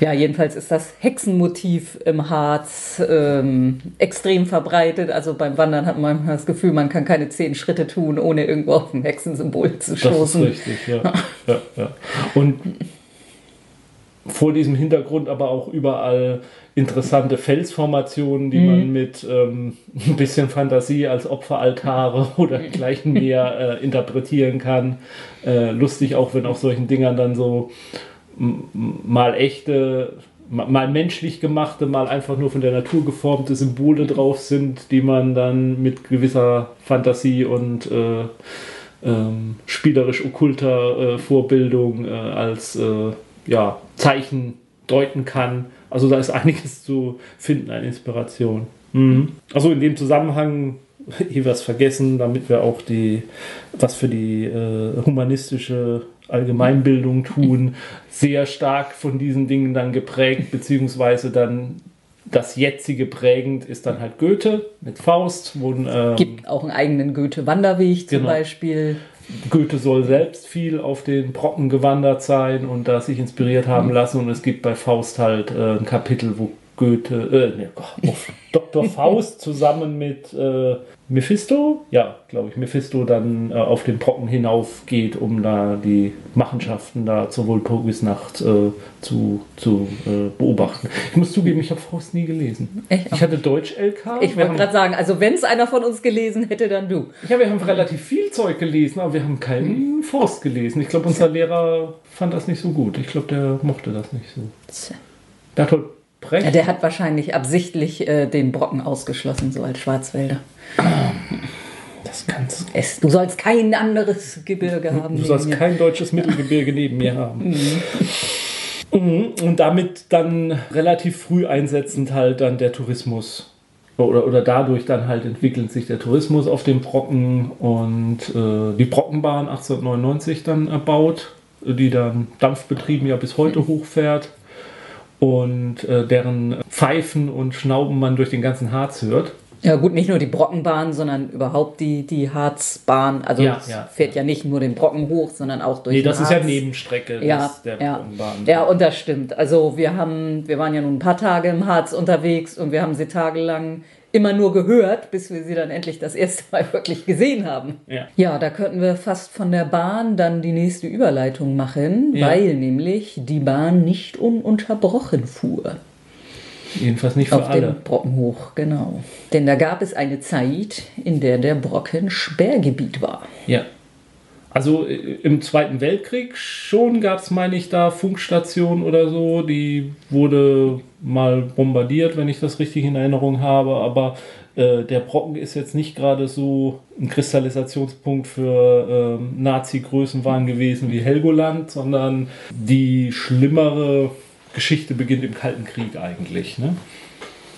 Ja, jedenfalls ist das Hexenmotiv im Harz ähm, extrem verbreitet. Also beim Wandern hat man das Gefühl, man kann keine zehn Schritte tun, ohne irgendwo auf ein Hexensymbol zu stoßen. Das ist richtig, ja. ja, ja. Und vor diesem Hintergrund aber auch überall interessante Felsformationen, die mhm. man mit ähm, ein bisschen Fantasie als Opferaltare [LAUGHS] oder gleichen mehr äh, interpretieren kann. Äh, lustig auch, wenn auf solchen Dingern dann so mal echte, mal menschlich gemachte, mal einfach nur von der Natur geformte Symbole drauf sind, die man dann mit gewisser Fantasie und äh, ähm, spielerisch okkulter äh, Vorbildung äh, als äh, ja, Zeichen deuten kann. Also da ist [LAUGHS] einiges zu finden an Inspiration. Mhm. Also in dem Zusammenhang hier [LAUGHS] was vergessen, damit wir auch die was für die äh, humanistische Allgemeinbildung tun, sehr stark von diesen Dingen dann geprägt, beziehungsweise dann das jetzige prägend ist dann halt Goethe mit Faust. Wo, ähm, Gibt auch einen eigenen Goethe-Wanderweg zum genau. Beispiel. Goethe soll selbst viel auf den Brocken gewandert sein und da sich inspiriert haben mhm. lassen. Und es gibt bei Faust halt äh, ein Kapitel, wo Goethe, äh, nee, oh, [LAUGHS] Dr. Faust zusammen mit äh, Mephisto, ja, glaube ich, Mephisto dann äh, auf den Brocken hinauf geht, um da die Machenschaften da zur Walpurgisnacht äh, zu, zu äh, beobachten. Ich muss zugeben, ich habe Faust nie gelesen. Echt? Ich hatte Deutsch-LK. Ich wollte gerade sagen, also wenn es einer von uns gelesen hätte, dann du. Ja, wir haben relativ viel Zeug gelesen, aber wir haben keinen. Faust gelesen. Ich glaube, unser Lehrer fand das nicht so gut. Ich glaube, der mochte das nicht so. Bertolt Brecht? Ja, der hat wahrscheinlich absichtlich äh, den Brocken ausgeschlossen, so als Schwarzwälder. Das kannst es, Du sollst kein anderes Gebirge haben. Du sollst kein deutsches Mittelgebirge neben mir haben. Mhm. mhm. Und damit dann relativ früh einsetzend halt dann der Tourismus oder, oder dadurch dann halt entwickelt sich der Tourismus auf dem Brocken und äh, die Brockenbahn 1899 dann erbaut, die dann dampfbetrieben ja bis heute hochfährt und äh, deren Pfeifen und Schnauben man durch den ganzen Harz hört. Ja gut, nicht nur die Brockenbahn, sondern überhaupt die, die Harzbahn. Also Ja, es ja, fährt ja. nicht nur den Brocken hoch, sondern auch durch Nee, den das ist Harz. ja Nebenstrecke Ja, der ja. Brockenbahn. ja, und das stimmt. Also wir haben, wir waren ja nun ein paar Tage im Harz unterwegs und wir haben sie tagelang immer nur gehört, bis wir sie dann endlich das erste Mal [LAUGHS] wirklich gesehen haben. Ja. Ja, da könnten wir fast von der Bahn dann die nächste Überleitung machen, Ja. weil nämlich die Bahn nicht ununterbrochen fuhr. Jedenfalls nicht für Auf alle. dem Brocken hoch, genau. Denn da gab es eine Zeit, in der der Brocken Sperrgebiet war. Ja. Also äh, im Zweiten Weltkrieg schon gab es, meine ich, da Funkstationen oder so. Die wurde mal bombardiert, wenn ich das richtig in Erinnerung habe. Aber äh, der Brocken ist jetzt nicht gerade so ein Kristallisationspunkt für ähm, Nazi-Größenwahn gewesen wie Helgoland, sondern die schlimmere Geschichte beginnt im Kalten Krieg eigentlich. Ne?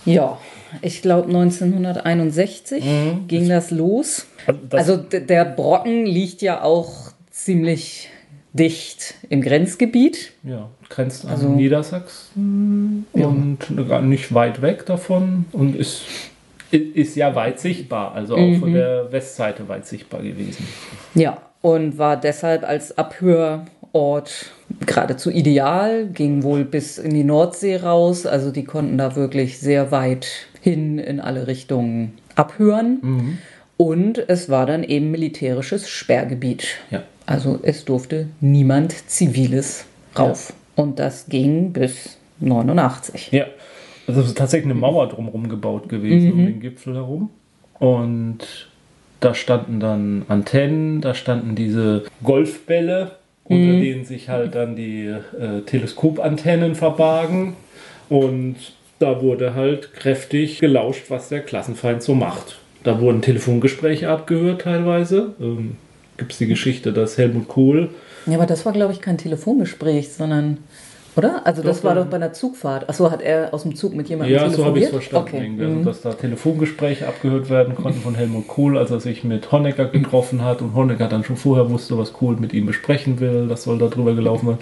Ja, ich glaube 1961 ging das los. Also das- also der Brocken liegt ja auch ziemlich dicht im Grenzgebiet. Ja, grenzt an Also- Niedersachsen und gar nicht weit weg davon und ist, ist ja weit sichtbar, also auch von der Westseite weit sichtbar gewesen. Ja, und war deshalb als Abhörort geradezu ideal, ging wohl bis in die Nordsee raus. Also die konnten da wirklich sehr weit hin in alle Richtungen abhören. Und es war dann eben militärisches Sperrgebiet. Ja. Also es durfte niemand Ziviles rauf. Und das ging bis 89. Ja, also es ist tatsächlich eine Mauer drumherum gebaut gewesen, um den Gipfel herum. Und da standen dann Antennen, da standen diese Golfbälle, unter denen sich halt dann die äh, Teleskopantennen verbargen. Und da wurde halt kräftig gelauscht, was der Klassenfeind so macht. Da wurden Telefongespräche abgehört teilweise. Ähm, Gibt es die Geschichte, dass Helmut Kohl Ja, aber das war, glaube ich, kein Telefongespräch, sondern, oder? Also das Doch, war ja. doch bei einer Zugfahrt. Achso, hat er aus dem Zug mit jemandem Ja, so habe ich es verstanden. Okay. irgendwie. mhm. Also, dass da Telefongespräche abgehört werden konnten von Helmut Kohl, als er sich mit Honecker getroffen hat und Honecker dann schon vorher wusste, was Kohl mit ihm besprechen will. Das soll da drüber gelaufen werden.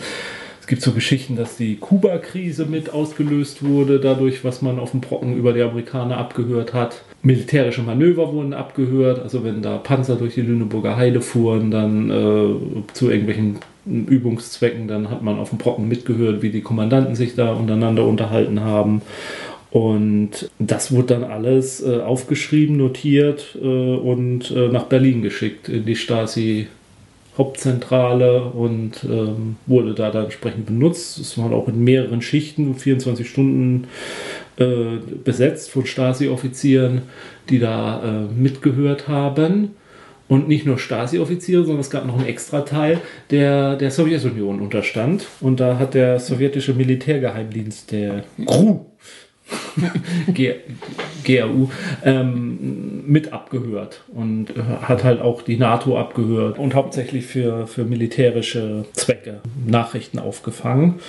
Es gibt so Geschichten, dass die Kuba-Krise mit ausgelöst wurde, dadurch, was man auf dem Brocken über die Amerikaner abgehört hat. Militärische Manöver wurden abgehört, also wenn da Panzer durch die Lüneburger Heide fuhren, dann äh, zu irgendwelchen Übungszwecken, dann hat man auf dem Brocken mitgehört, wie die Kommandanten sich da untereinander unterhalten haben. Und das wurde dann alles äh, aufgeschrieben, notiert äh, und äh, nach Berlin geschickt in die Stasi Hauptzentrale und ähm, wurde da dann entsprechend benutzt. Es waren auch in mehreren Schichten, 24 Stunden äh, besetzt von Stasi-Offizieren, die da äh, mitgehört haben. Und nicht nur Stasi-Offiziere, sondern es gab noch einen Extrateil, der der Sowjetunion unterstand. Und da hat der sowjetische Militärgeheimdienst, der GRU, [LAUGHS] GRU, ähm, mit abgehört und hat halt auch die NATO abgehört und hauptsächlich für, für militärische Zwecke Nachrichten aufgefangen.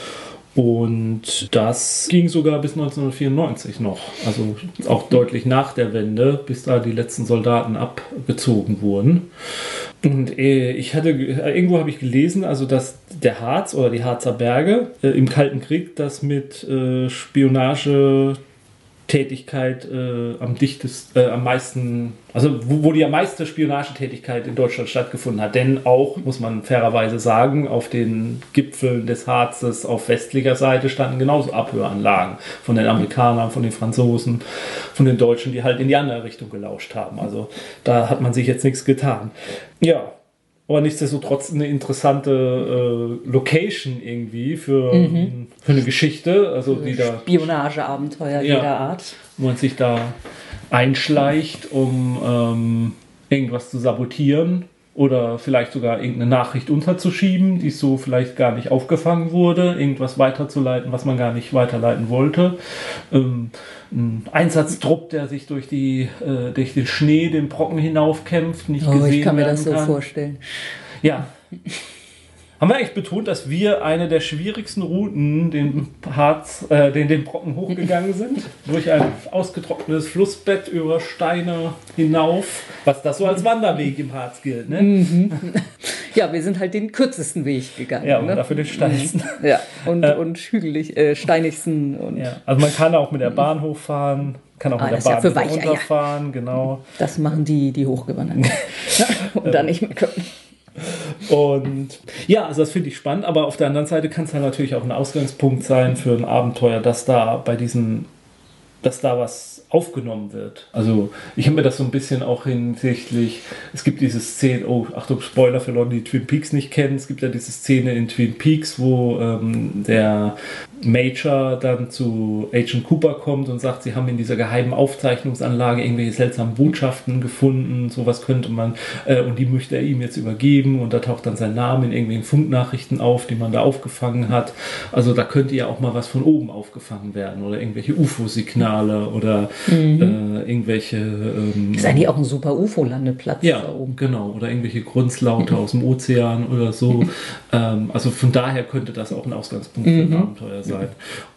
Und das ging sogar bis 1994 noch, also auch deutlich nach der Wende, bis da die letzten Soldaten abgezogen wurden. Und äh, ich hatte, äh, irgendwo habe ich gelesen, also dass der Harz oder die Harzer Berge äh, im Kalten Krieg das mit äh, Spionage Tätigkeit äh, am dichtest, äh, am meisten, also wo, wo die am meiste Spionagetätigkeit in Deutschland stattgefunden hat. Denn auch, muss man fairerweise sagen, auf den Gipfeln des Harzes auf westlicher Seite standen genauso Abhöranlagen von den Amerikanern, von den Franzosen, von den Deutschen, die halt in die andere Richtung gelauscht haben. Also da hat man sich jetzt nichts getan. Ja, aber nichtsdestotrotz eine interessante äh, Location irgendwie für, für eine Geschichte, also die da Spionageabenteuer Ja. jeder Art. wo man sich da einschleicht, um ähm, irgendwas zu sabotieren oder vielleicht sogar irgendeine Nachricht unterzuschieben, die so vielleicht gar nicht aufgefangen wurde, irgendwas weiterzuleiten, was man gar nicht weiterleiten wollte. Ähm, ein Einsatztrupp, der sich durch, die, äh, durch den Schnee, den Brocken hinaufkämpft, nicht Oh, gesehen ich kann mir werden das so kann. vorstellen. Ja. Haben wir eigentlich betont, dass wir eine der schwierigsten Routen den Harz, äh, den, den Brocken hochgegangen sind? Durch ein ausgetrocknetes Flussbett über Steine hinauf, was das so als Wanderweg im Harz gilt, ne? Mhm. [LAUGHS] Ja, wir sind halt den kürzesten Weg gegangen. Ja, und ne? dafür den steinigsten. Ja, und, und hügelig, äh, steinigsten. Und Ja. Also man kann auch mit der Bahn hochfahren, kann auch Ah, mit der ja Bahn Weicheier. runterfahren, genau. Das machen die, die hochgewandert sind. [LAUGHS] [LAUGHS] und dann nicht mehr können. Und ja, also das finde ich spannend, aber auf der anderen Seite kann es halt natürlich auch ein Ausgangspunkt sein für ein Abenteuer, dass da bei diesen, dass da was aufgenommen wird. Also ich habe mir das so ein bisschen auch hinsichtlich, es gibt diese Szene, oh, Achtung, Spoiler für Leute, die Twin Peaks nicht kennen, es gibt ja diese Szene in Twin Peaks, wo ähm, der Major dann zu Agent Cooper kommt und sagt, sie haben in dieser geheimen Aufzeichnungsanlage irgendwelche seltsamen Botschaften gefunden, sowas könnte man, äh, und die möchte er ihm jetzt übergeben und da taucht dann sein Name in irgendwelchen Funknachrichten auf, die man da aufgefangen hat. Also da könnte ja auch mal was von oben aufgefangen werden oder irgendwelche UFO-Signale oder äh, irgendwelche ähm, Ist eigentlich auch ein super UFO-Landeplatz ja, da oben. genau. Oder irgendwelche Grunzlaute [LAUGHS] aus dem Ozean oder so. ähm, also von daher könnte das auch ein Ausgangspunkt für ein Abenteuer sein.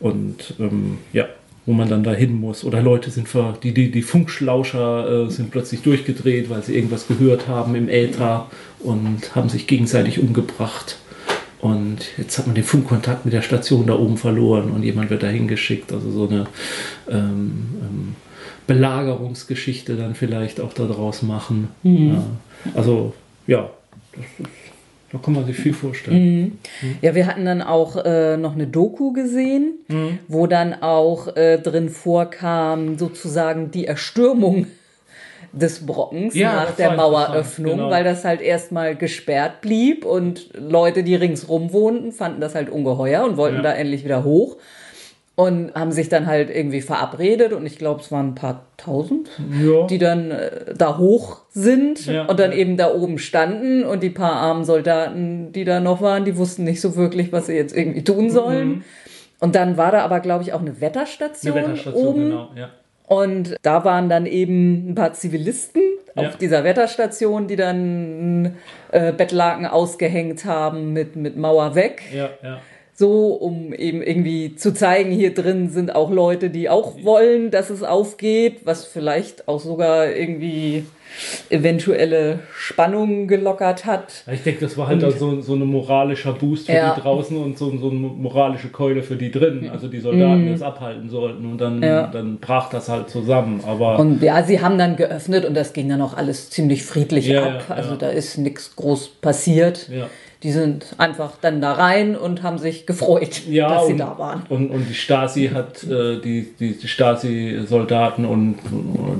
Und ähm, ja, wo man dann dahin muss. Oder Leute sind ver, die, die, die Funkschlauscher äh, sind plötzlich durchgedreht, weil sie irgendwas gehört haben im Äther und haben sich gegenseitig umgebracht. Und jetzt hat man den Funkkontakt mit der Station da oben verloren und jemand wird dahin geschickt. Also so eine ähm, ähm, Belagerungsgeschichte dann vielleicht auch daraus machen. Ja. Also ja, das ist, da kann man sich viel vorstellen. Ja, wir hatten dann auch äh, noch eine Doku gesehen, Mhm. wo dann auch äh, drin vorkam, sozusagen die Erstürmung [LAUGHS] des Brockens Ja, nach der Maueröffnung, genau. weil das halt erstmal gesperrt blieb und Leute, die ringsrum wohnten, fanden das halt ungeheuer und wollten Ja. da endlich wieder hoch und haben sich dann halt irgendwie verabredet und ich glaube, es waren ein paar tausend Ja. die dann äh, da hoch sind Ja. und dann eben da oben standen und die paar armen Soldaten, die da noch waren, die wussten nicht so wirklich, was sie jetzt irgendwie tun sollen. Und dann war da aber, glaube ich, auch eine Wetterstation, Eine Wetterstation, oben. genau. Ja. Und da waren dann eben ein paar Zivilisten Ja. auf dieser Wetterstation, die dann äh, Bettlaken ausgehängt haben mit, mit Mauer weg. Ja, ja. So, um eben irgendwie zu zeigen, hier drin sind auch Leute, die auch wollen, dass es aufgeht, was vielleicht auch sogar irgendwie eventuelle Spannungen gelockert hat. Ich denke, das war halt auch so, so ein moralischer Boost für Ja. die draußen und so, so eine moralische Keule für die drinnen. Also die Soldaten, die das abhalten sollten. Und dann, Mhm. Ja. dann brach das halt zusammen. Aber Und ja, sie haben dann geöffnet und das ging dann auch alles ziemlich friedlich Ja, ab. also da ist nichts groß passiert. Die sind einfach dann da rein und haben sich gefreut, Ja, dass sie und, da waren. Und, und die Stasi hat äh, die, die, die Stasi-Soldaten und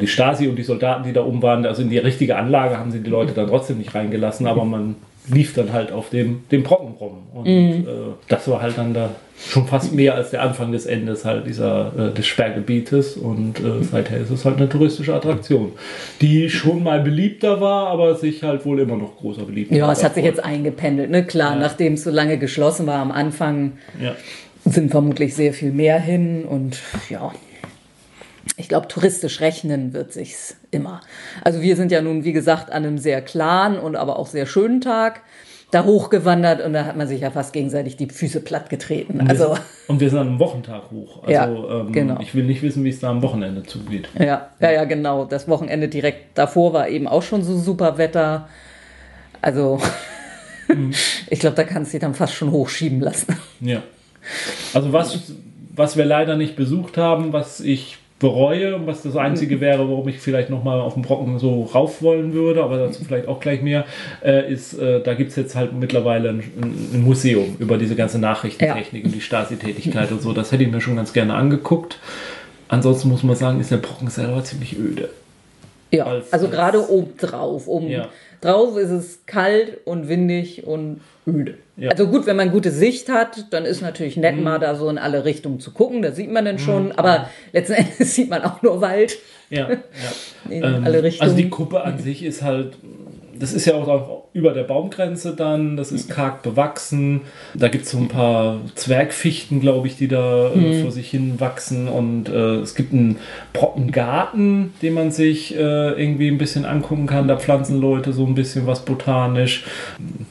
die Stasi und die Soldaten, die da oben waren, also in die richtige Anlage haben sie die Leute dann trotzdem nicht reingelassen, aber man lief dann halt auf dem, dem Brocken rum. Und Mhm. äh, das war halt dann da schon fast mehr als der Anfang des Endes halt dieser äh, des Sperrgebietes und äh, seither ist es halt eine touristische Attraktion, die schon mal beliebter war, aber sich halt wohl immer noch großer beliebter Ja, es hat sich jetzt eingependelt. Ne? Klar, nachdem es so lange geschlossen war am Anfang, ja. sind vermutlich sehr viel mehr hin und ja. Ich glaube, touristisch rechnen wird sich's immer. Also wir sind ja nun, wie gesagt, an einem sehr klaren und aber auch sehr schönen Tag da hochgewandert und da hat man sich ja fast gegenseitig die Füße platt getreten. Also Und wir sind an einem Wochentag hoch. Also Ja, ähm, genau. ich will nicht wissen, wie es da am Wochenende zugeht. ja, ja, ja, genau. Das Wochenende direkt davor war eben auch schon so super Wetter. Also [LAUGHS] ich glaube, da kannst du dich dann fast schon hochschieben lassen. Ja. Also was, was wir leider nicht besucht haben, was ich bereue und was das Einzige wäre, warum ich vielleicht nochmal auf den Brocken so rauf wollen würde, aber dazu vielleicht auch gleich mehr, äh, ist, äh, da gibt es jetzt halt mittlerweile ein, ein Museum über diese ganze Nachrichtentechnik und die Stasi-Tätigkeit und so. Das hätte ich mir schon ganz gerne angeguckt. Ansonsten muss man sagen, ist der Brocken selber ziemlich öde. Ja, Als- also als- gerade oben drauf. Oben Ja. drauf ist es kalt und windig und öde. Ja. Also gut, wenn man gute Sicht hat, dann ist natürlich nett, Mhm. mal da so in alle Richtungen zu gucken. Da sieht man dann schon. Aber letzten Endes [LAUGHS] sieht man auch nur Wald Ja, ja. [LAUGHS] in Ähm, alle Richtungen. Also die Kuppe an sich ist halt, das ist ja auch über der Baumgrenze dann, das ist karg bewachsen. Da gibt es so ein paar Zwergfichten, glaube ich, die da äh, Mhm. vor sich hin wachsen. Und äh, es gibt einen Brockengarten, den man sich äh, irgendwie ein bisschen angucken kann. Da pflanzen Leute so ein bisschen was botanisch.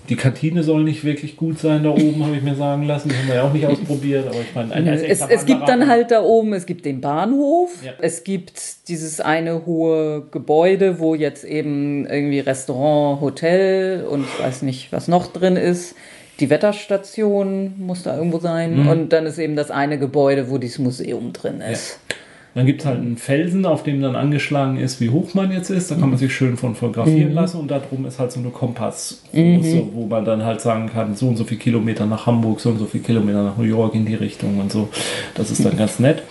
Die Kantine soll nicht wirklich gut sein da oben, habe ich mir sagen lassen. Das haben wir ja auch nicht ausprobiert, aber ich meine, als Es, es gibt dann halt da oben, es gibt den Bahnhof, Ja. es gibt dieses eine hohe Gebäude, wo jetzt eben irgendwie Restaurant, Hotel und ich weiß nicht, was noch drin ist. Die Wetterstation muss da irgendwo sein. Mhm. Und dann ist eben das eine Gebäude, wo dieses Museum drin ist. Dann gibt es halt einen Felsen, auf dem dann angeschlagen ist, wie hoch man jetzt ist. Da kann man sich schön von fotografieren lassen und da drum ist halt so eine Kompassgröße, wo man dann halt sagen kann, so und so viel Kilometer nach Hamburg, so und so viel Kilometer nach New York in die Richtung und so. Das ist dann [LAUGHS] ganz nett.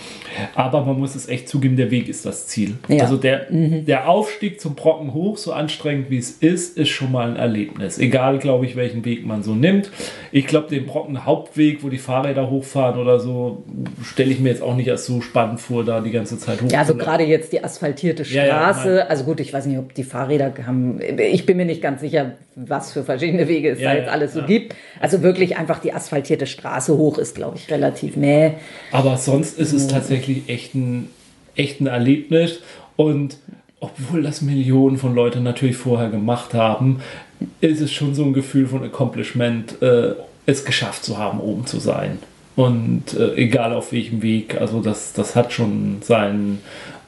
Aber man muss es echt zugeben, der Weg ist das Ziel. Ja. Also der, der Aufstieg zum Brocken hoch, so anstrengend wie es ist, ist schon mal ein Erlebnis. Egal, glaube ich, welchen Weg man so nimmt. Ich glaube, den Brocken Hauptweg, wo die Fahrräder hochfahren oder so, stelle ich mir jetzt auch nicht als so spannend vor, da die ganze Zeit hoch Ja, also gerade jetzt die asphaltierte Ja, ja, Straße. nein. also gut, ich weiß nicht, ob die Fahrräder haben. Ich bin mir nicht ganz sicher, was für verschiedene Wege es Ja, da jetzt alles so ja. gibt. Also wirklich einfach die asphaltierte Straße hoch ist, glaube ich, relativ mäh. Aber sonst ist es tatsächlich echt ein, echt ein Erlebnis. Und obwohl das Millionen von Leuten natürlich vorher gemacht haben, ist es schon so ein Gefühl von Accomplishment, äh, es geschafft zu haben, oben zu sein. Und äh, egal auf welchem Weg, also das, das hat schon seinen,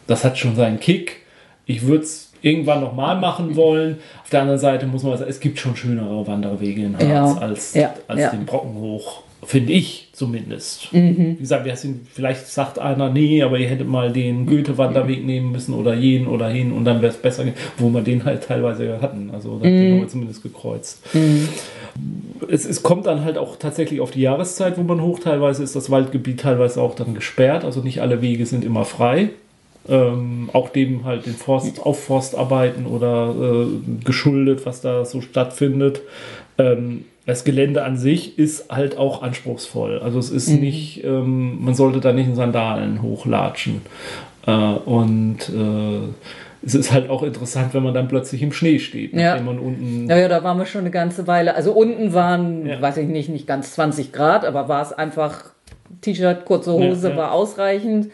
das hat schon seinen Kick. Ich würde es irgendwann nochmal machen wollen. Auf der anderen Seite muss man sagen, es gibt schon schönere Wanderwege in Harz Ja, als, ja, als ja. den Brocken hoch. Finde ich zumindest. Mhm. Wie gesagt, sind, vielleicht sagt einer, nee, aber ihr hättet mal den Goethe-Wanderweg nehmen müssen oder jeden oder hin und dann wäre es besser, wo wir den halt teilweise hatten. Also da Mhm. haben wir zumindest gekreuzt. Es, es kommt dann halt auch tatsächlich auf die Jahreszeit, wo man hoch. Teilweise ist das Waldgebiet teilweise auch dann gesperrt. Also nicht alle Wege sind immer frei. Ähm, auch dem halt den Forst, Aufforstarbeiten oder äh, geschuldet, was da so stattfindet. Ähm, das Gelände an sich ist halt auch anspruchsvoll. Also es ist nicht, ähm, man sollte da nicht in Sandalen hochlatschen. Äh, und äh, es ist halt auch interessant, wenn man dann plötzlich im Schnee steht, Ja. man unten Ja, ja, da waren wir schon eine ganze Weile. Also unten waren, Ja. weiß ich nicht, nicht ganz 20 Grad, aber war es einfach T-Shirt, kurze Ja, Hose ja. war ausreichend.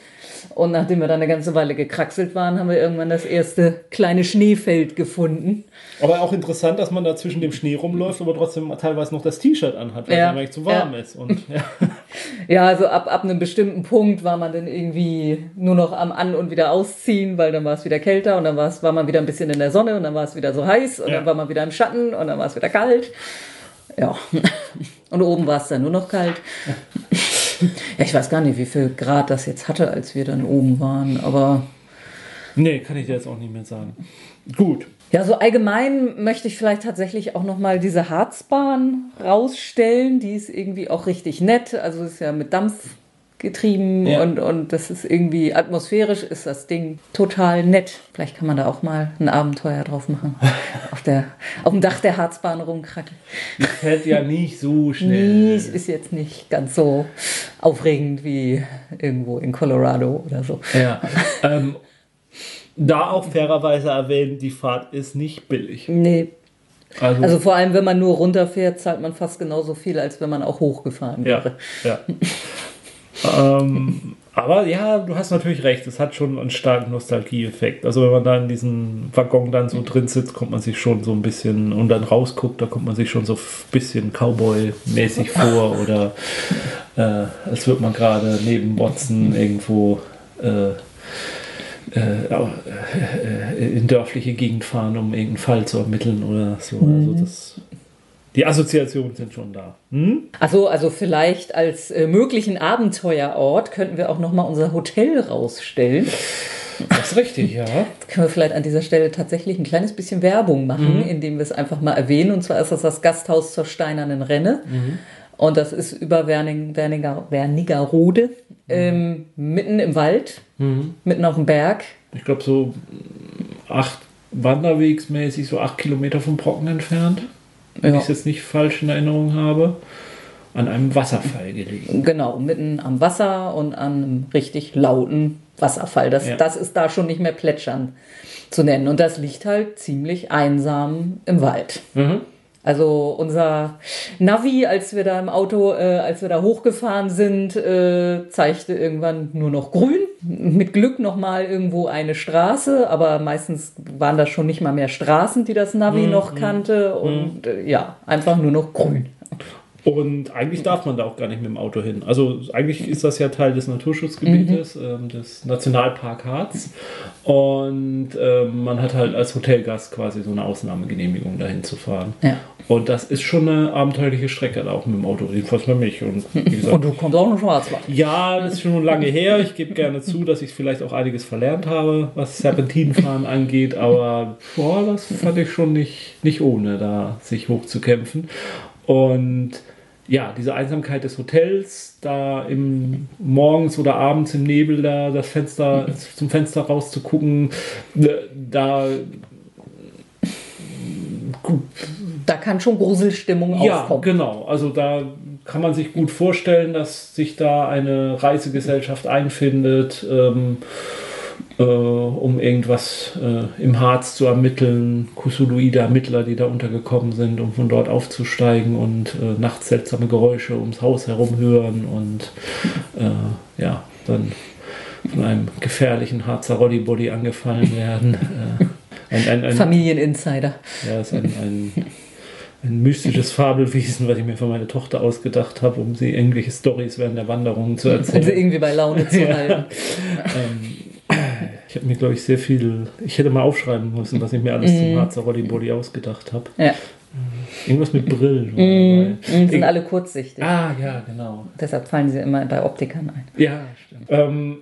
Und nachdem wir dann eine ganze Weile gekraxelt waren, haben wir irgendwann das erste kleine Schneefeld gefunden. Aber auch interessant, dass man da zwischen dem Schnee rumläuft, aber trotzdem teilweise noch das T-Shirt anhat, weil Ja. es einfach zu warm Ja. ist. Und, ja. [LAUGHS] Ja, also ab, ab einem bestimmten Punkt war man dann irgendwie nur noch am An- und wieder ausziehen, weil dann war es wieder kälter und dann war, es, war man wieder ein bisschen in der Sonne und dann war es wieder so heiß und Ja. dann war man wieder im Schatten und dann war es wieder kalt. Ja. [LAUGHS] Und oben war es dann nur noch kalt. [LAUGHS] Ja, ich weiß gar nicht, wie viel Grad das jetzt hatte, als wir dann oben waren, aber Nee, kann ich dir jetzt auch nicht mehr sagen. Gut. Ja, so allgemein möchte ich vielleicht tatsächlich auch nochmal diese Harzbahn rausstellen. Die ist irgendwie auch richtig nett. Also ist ja mit Dampf getrieben Ja. und, und das ist irgendwie atmosphärisch ist das Ding total nett. Vielleicht kann man da auch mal ein Abenteuer drauf machen. [LAUGHS] auf, der, auf dem Dach der Harzbahn rumkrackeln. Die fährt ja nicht so [LAUGHS] Nee, schnell. es ist jetzt nicht ganz so aufregend wie irgendwo in Colorado oder so. Ja. ähm, da auch fairerweise erwähnt, die Fahrt ist nicht billig. Nee. Also, Also vor allem, wenn man nur runterfährt, zahlt man fast genauso viel, als wenn man auch hochgefahren ja, wäre. ja. [LAUGHS] ähm, aber ja, du hast natürlich recht, es hat schon einen starken Nostalgieeffekt. Also wenn man da in diesem Waggon dann so drin sitzt, kommt man sich schon so ein bisschen und dann rausguckt, da kommt man sich schon so ein bisschen Cowboy-mäßig vor [LAUGHS] oder äh, als würde man gerade neben Watson irgendwo äh, äh, au- äh, in dörfliche Gegend fahren, um irgendeinen Fall zu ermitteln oder so. Also das, die Assoziationen sind schon da. Hm? Also, also vielleicht als äh, möglichen Abenteuerort könnten wir auch nochmal unser Hotel rausstellen. Das ist richtig, ja. Können wir vielleicht an dieser Stelle tatsächlich ein kleines bisschen Werbung machen, indem wir es einfach mal erwähnen. Und zwar ist das das Gasthaus zur Steinernen Renne. Und das ist über Werning, Werniger, Wernigerode, ähm, mitten im Wald, mitten auf dem Berg. Ich glaube, so acht Wanderwegsmäßig, so acht Kilometer vom Brocken entfernt. Wenn Ja. ich es jetzt nicht falsch in Erinnerung habe. An einem Wasserfall gelegen. Genau, mitten am Wasser und an einem richtig lauten Wasserfall. Das, Ja. das ist da schon nicht mehr plätschern zu nennen. Und das liegt halt ziemlich einsam im Wald. Mhm. Also unser Navi, als wir da im Auto, äh, als wir da hochgefahren sind, äh, zeigte irgendwann nur noch grün. Mit Glück noch mal irgendwo eine Straße, aber meistens waren das schon nicht mal mehr Straßen, die das Navi Mhm, noch kannte. Und äh, ja, einfach nur noch grün. Und eigentlich darf man da auch gar nicht mit dem Auto hin. Also eigentlich ist das ja Teil des Naturschutzgebietes, ähm, des Nationalpark Harz. Und ähm, man hat halt als Hotelgast quasi so eine Ausnahmegenehmigung dahin zu fahren. Ja. Und das ist schon eine abenteuerliche Strecke da auch mit dem Auto, jedenfalls für mich. Und [LAUGHS] gesagt, Und du kommst auch noch Schwarzwald. ja, das ist schon lange her. Ich gebe gerne zu, dass ich vielleicht auch einiges verlernt habe, was Serpentinenfahren angeht. Aber boah, das fand ich schon nicht, nicht ohne, da sich hochzukämpfen. Und ja, diese Einsamkeit des Hotels, da im morgens oder abends im Nebel da das Fenster [LAUGHS] zum Fenster rauszugucken, da Da kann schon Gruselstimmung Ja, aufkommen. genau. Also da kann man sich gut vorstellen, dass sich da eine Reisegesellschaft einfindet, ähm, äh, um irgendwas äh, im Harz zu ermitteln. Kusuluide Ermittler, die da untergekommen sind, um von dort aufzusteigen und äh, nachts seltsame Geräusche ums Haus herum hören und äh, ja, dann von einem gefährlichen Harzer Rollybody angefallen werden. Äh, ein, ein, ein, Familieninsider. ja, ist ein, ein, mystisches Fabelwesen, was ich mir für meine Tochter ausgedacht habe, um sie irgendwelche Stories während der Wanderungen zu Um sie erzählen. irgendwie bei Laune zu [LAUGHS] halten. Ich habe mir, glaube ich, sehr viel. Ich hätte mal aufschreiben müssen, was ich mir alles Mhm. zum Harzer Rollybody ausgedacht habe. Ja. Irgendwas mit Brillen. Mhm, dabei. sind alle kurzsichtig. ah, ja, genau. Deshalb fallen sie immer bei Optikern ein. Ja, stimmt. Ähm,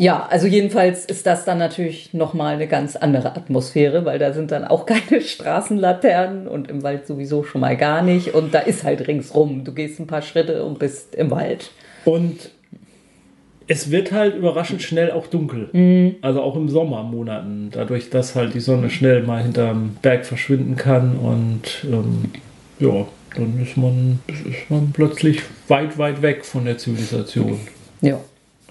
Ja, also jedenfalls ist das dann natürlich nochmal eine ganz andere Atmosphäre, weil da sind dann auch keine [LAUGHS] Straßenlaternen und im Wald sowieso schon mal gar nicht. Und da ist halt ringsrum. Du gehst ein paar Schritte und bist im Wald. Und es wird halt überraschend schnell auch dunkel. Mhm. Also auch im Sommermonaten. Dadurch, dass halt die Sonne schnell mal hinterm Berg verschwinden kann. Und ähm, ja, dann ist man, ist man plötzlich weit, weit weg von der Zivilisation. Ja.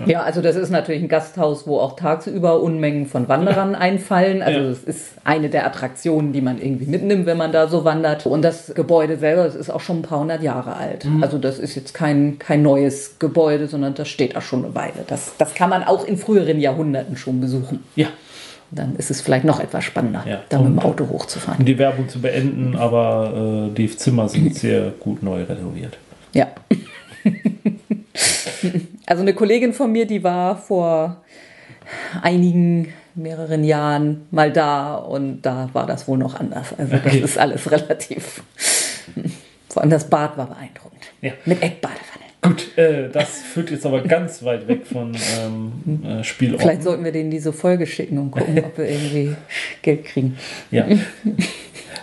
Ja, also das ist natürlich ein Gasthaus, wo auch tagsüber Unmengen von Wanderern einfallen. Also Ja. es ist eine der Attraktionen, die man irgendwie mitnimmt, wenn man da so wandert. Und das Gebäude selber, das ist auch schon ein paar hundert Jahre alt. Also das ist jetzt kein, kein neues Gebäude, sondern das steht da schon eine Weile. Das, das kann man auch in früheren Jahrhunderten schon besuchen. Ja. Dann ist es vielleicht noch etwas spannender, Ja. da mit dem Auto hochzufahren. Um die Werbung zu beenden, aber äh, die Zimmer sind [CLEARS THROAT] sehr gut neu renoviert. Ja. [LAUGHS] also eine Kollegin von mir, die war vor einigen, mehreren Jahren mal da und da war das wohl noch anders. Also das Okay. ist alles relativ. [LAUGHS] Vor allem das Bad war beeindruckend. Ja. Mit Eckbadewanne. Gut, äh, das führt jetzt aber ganz weit weg von ähm, äh, Spielorten. Vielleicht sollten wir denen diese Folge schicken und gucken, ob wir irgendwie [LAUGHS] Geld kriegen. Ja.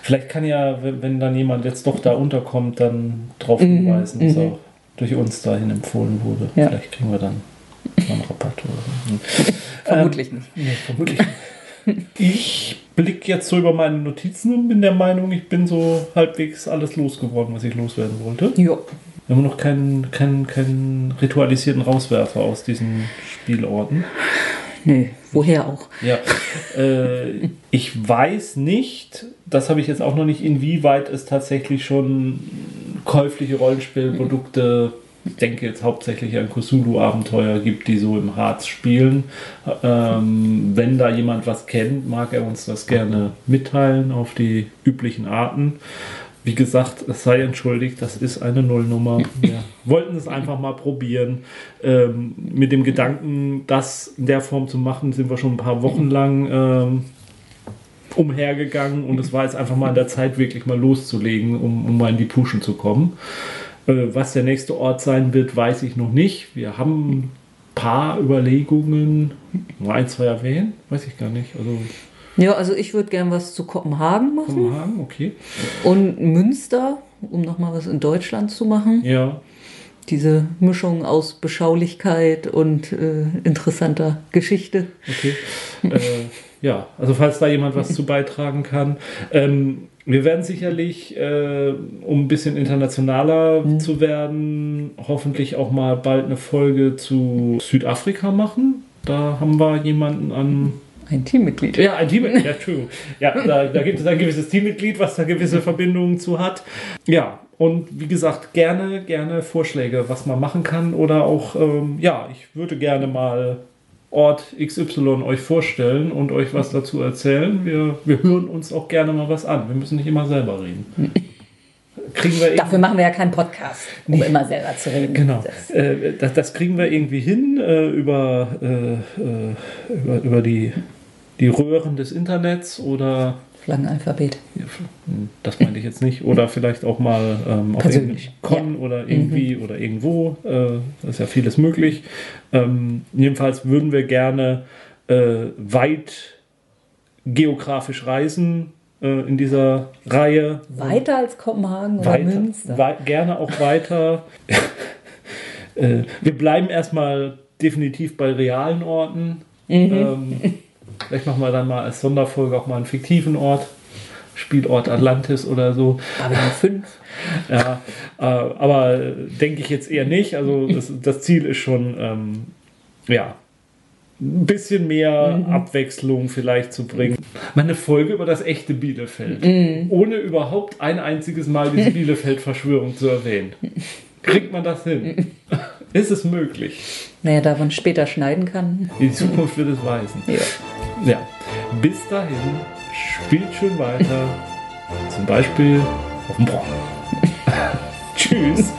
Vielleicht kann ja, wenn, dann jemand jetzt doch da unterkommt, dann darauf hinweisen, dass auch durch uns dahin empfohlen wurde. Ja. Vielleicht kriegen wir dann einen Rabatt oder so. [LAUGHS] Vermutlich nicht. Nee, vermutlich nicht. [LAUGHS] Ich blicke jetzt so über meine Notizen und bin der Meinung, ich bin so halbwegs alles losgeworden, was ich loswerden wollte. Jo. Wir haben noch keinen, keinen, keinen ritualisierten Rauswerfer aus diesen Spielorten. Nö, woher auch? Ja, äh, ich weiß nicht, das habe ich jetzt auch noch nicht, inwieweit es tatsächlich schon käufliche Rollenspielprodukte, ich denke jetzt hauptsächlich an Cthulhu-Abenteuer gibt, die so im Harz spielen. Ähm, wenn da jemand was kennt, mag er uns das gerne mitteilen auf die üblichen Arten. Wie gesagt, es sei entschuldigt, das ist eine Nullnummer. Wir [LAUGHS] wollten es einfach mal probieren. Ähm, mit dem Gedanken, das in der Form zu machen, sind wir schon ein paar Wochen lang ähm, umhergegangen und es war jetzt einfach mal an der Zeit, wirklich mal loszulegen, um, um mal in die Puschen zu kommen. Äh, was der nächste Ort sein wird, weiß ich noch nicht. Wir haben ein paar Überlegungen, nur ein, zwei erwähnen, weiß ich gar nicht. Also Ja, also ich würde gern was zu Kopenhagen machen Kopenhagen, okay. und Münster, um nochmal was in Deutschland zu machen. Ja, Diese Mischung aus Beschaulichkeit und äh, interessanter Geschichte. Okay. [LAUGHS] äh, ja, also falls da jemand was zu [LAUGHS] beitragen kann. Ähm, wir werden sicherlich, äh, um ein bisschen internationaler zu werden, hoffentlich auch mal bald eine Folge zu Südafrika machen. Da haben wir jemanden an, Ein Teammitglied. Ja, ein Teammitglied, [LAUGHS] ja, true. Ja, da, da gibt es ein gewisses Teammitglied, was da gewisse Verbindungen zu hat. Ja, und wie gesagt, gerne, gerne Vorschläge, was man machen kann. Oder auch, ähm, ja, ich würde gerne mal Ort XY euch vorstellen und euch was dazu erzählen. Wir, wir hören uns auch gerne mal was an. Wir müssen nicht immer selber reden. [LAUGHS] Kriegen wir Dafür machen wir ja keinen Podcast, um nee. immer selber zu reden. Genau. Das, äh, das, das kriegen wir irgendwie hin äh, über, äh, äh über, über die, die Röhren des Internets oder Flaggenalphabet. Das meinte ich jetzt nicht. Oder vielleicht auch mal ähm, auf Con ja. oder irgendwie mhm. oder irgendwo. Äh, da ist ja vieles möglich. Ähm, jedenfalls würden wir gerne äh, weit geografisch reisen äh, in dieser Reihe. Weiter als Kopenhagen oder weiter, Münster? Wei gerne auch weiter. [LAUGHS] Äh, wir bleiben erstmal definitiv bei realen Orten. Mhm. Ähm, Vielleicht machen wir dann mal als Sonderfolge auch mal einen fiktiven Ort. Spielort Atlantis oder so. Aber wir haben fünf. [LAUGHS] Ja, äh, aber denke ich jetzt eher nicht. Also das, das Ziel ist schon, ähm, ja, ein bisschen mehr mhm. Abwechslung vielleicht zu bringen. Meine Folge über das echte Bielefeld. Mhm. Ohne überhaupt ein einziges Mal diese Bielefeld-Verschwörung zu erwähnen. Kriegt man das hin? [LAUGHS] ist es möglich? Naja, da man später schneiden kann. Die Zukunft wird es weisen. Ja. Ja, bis dahin, spielt schön weiter. Zum Beispiel auf dem Brocken. [LAUGHS] Tschüss.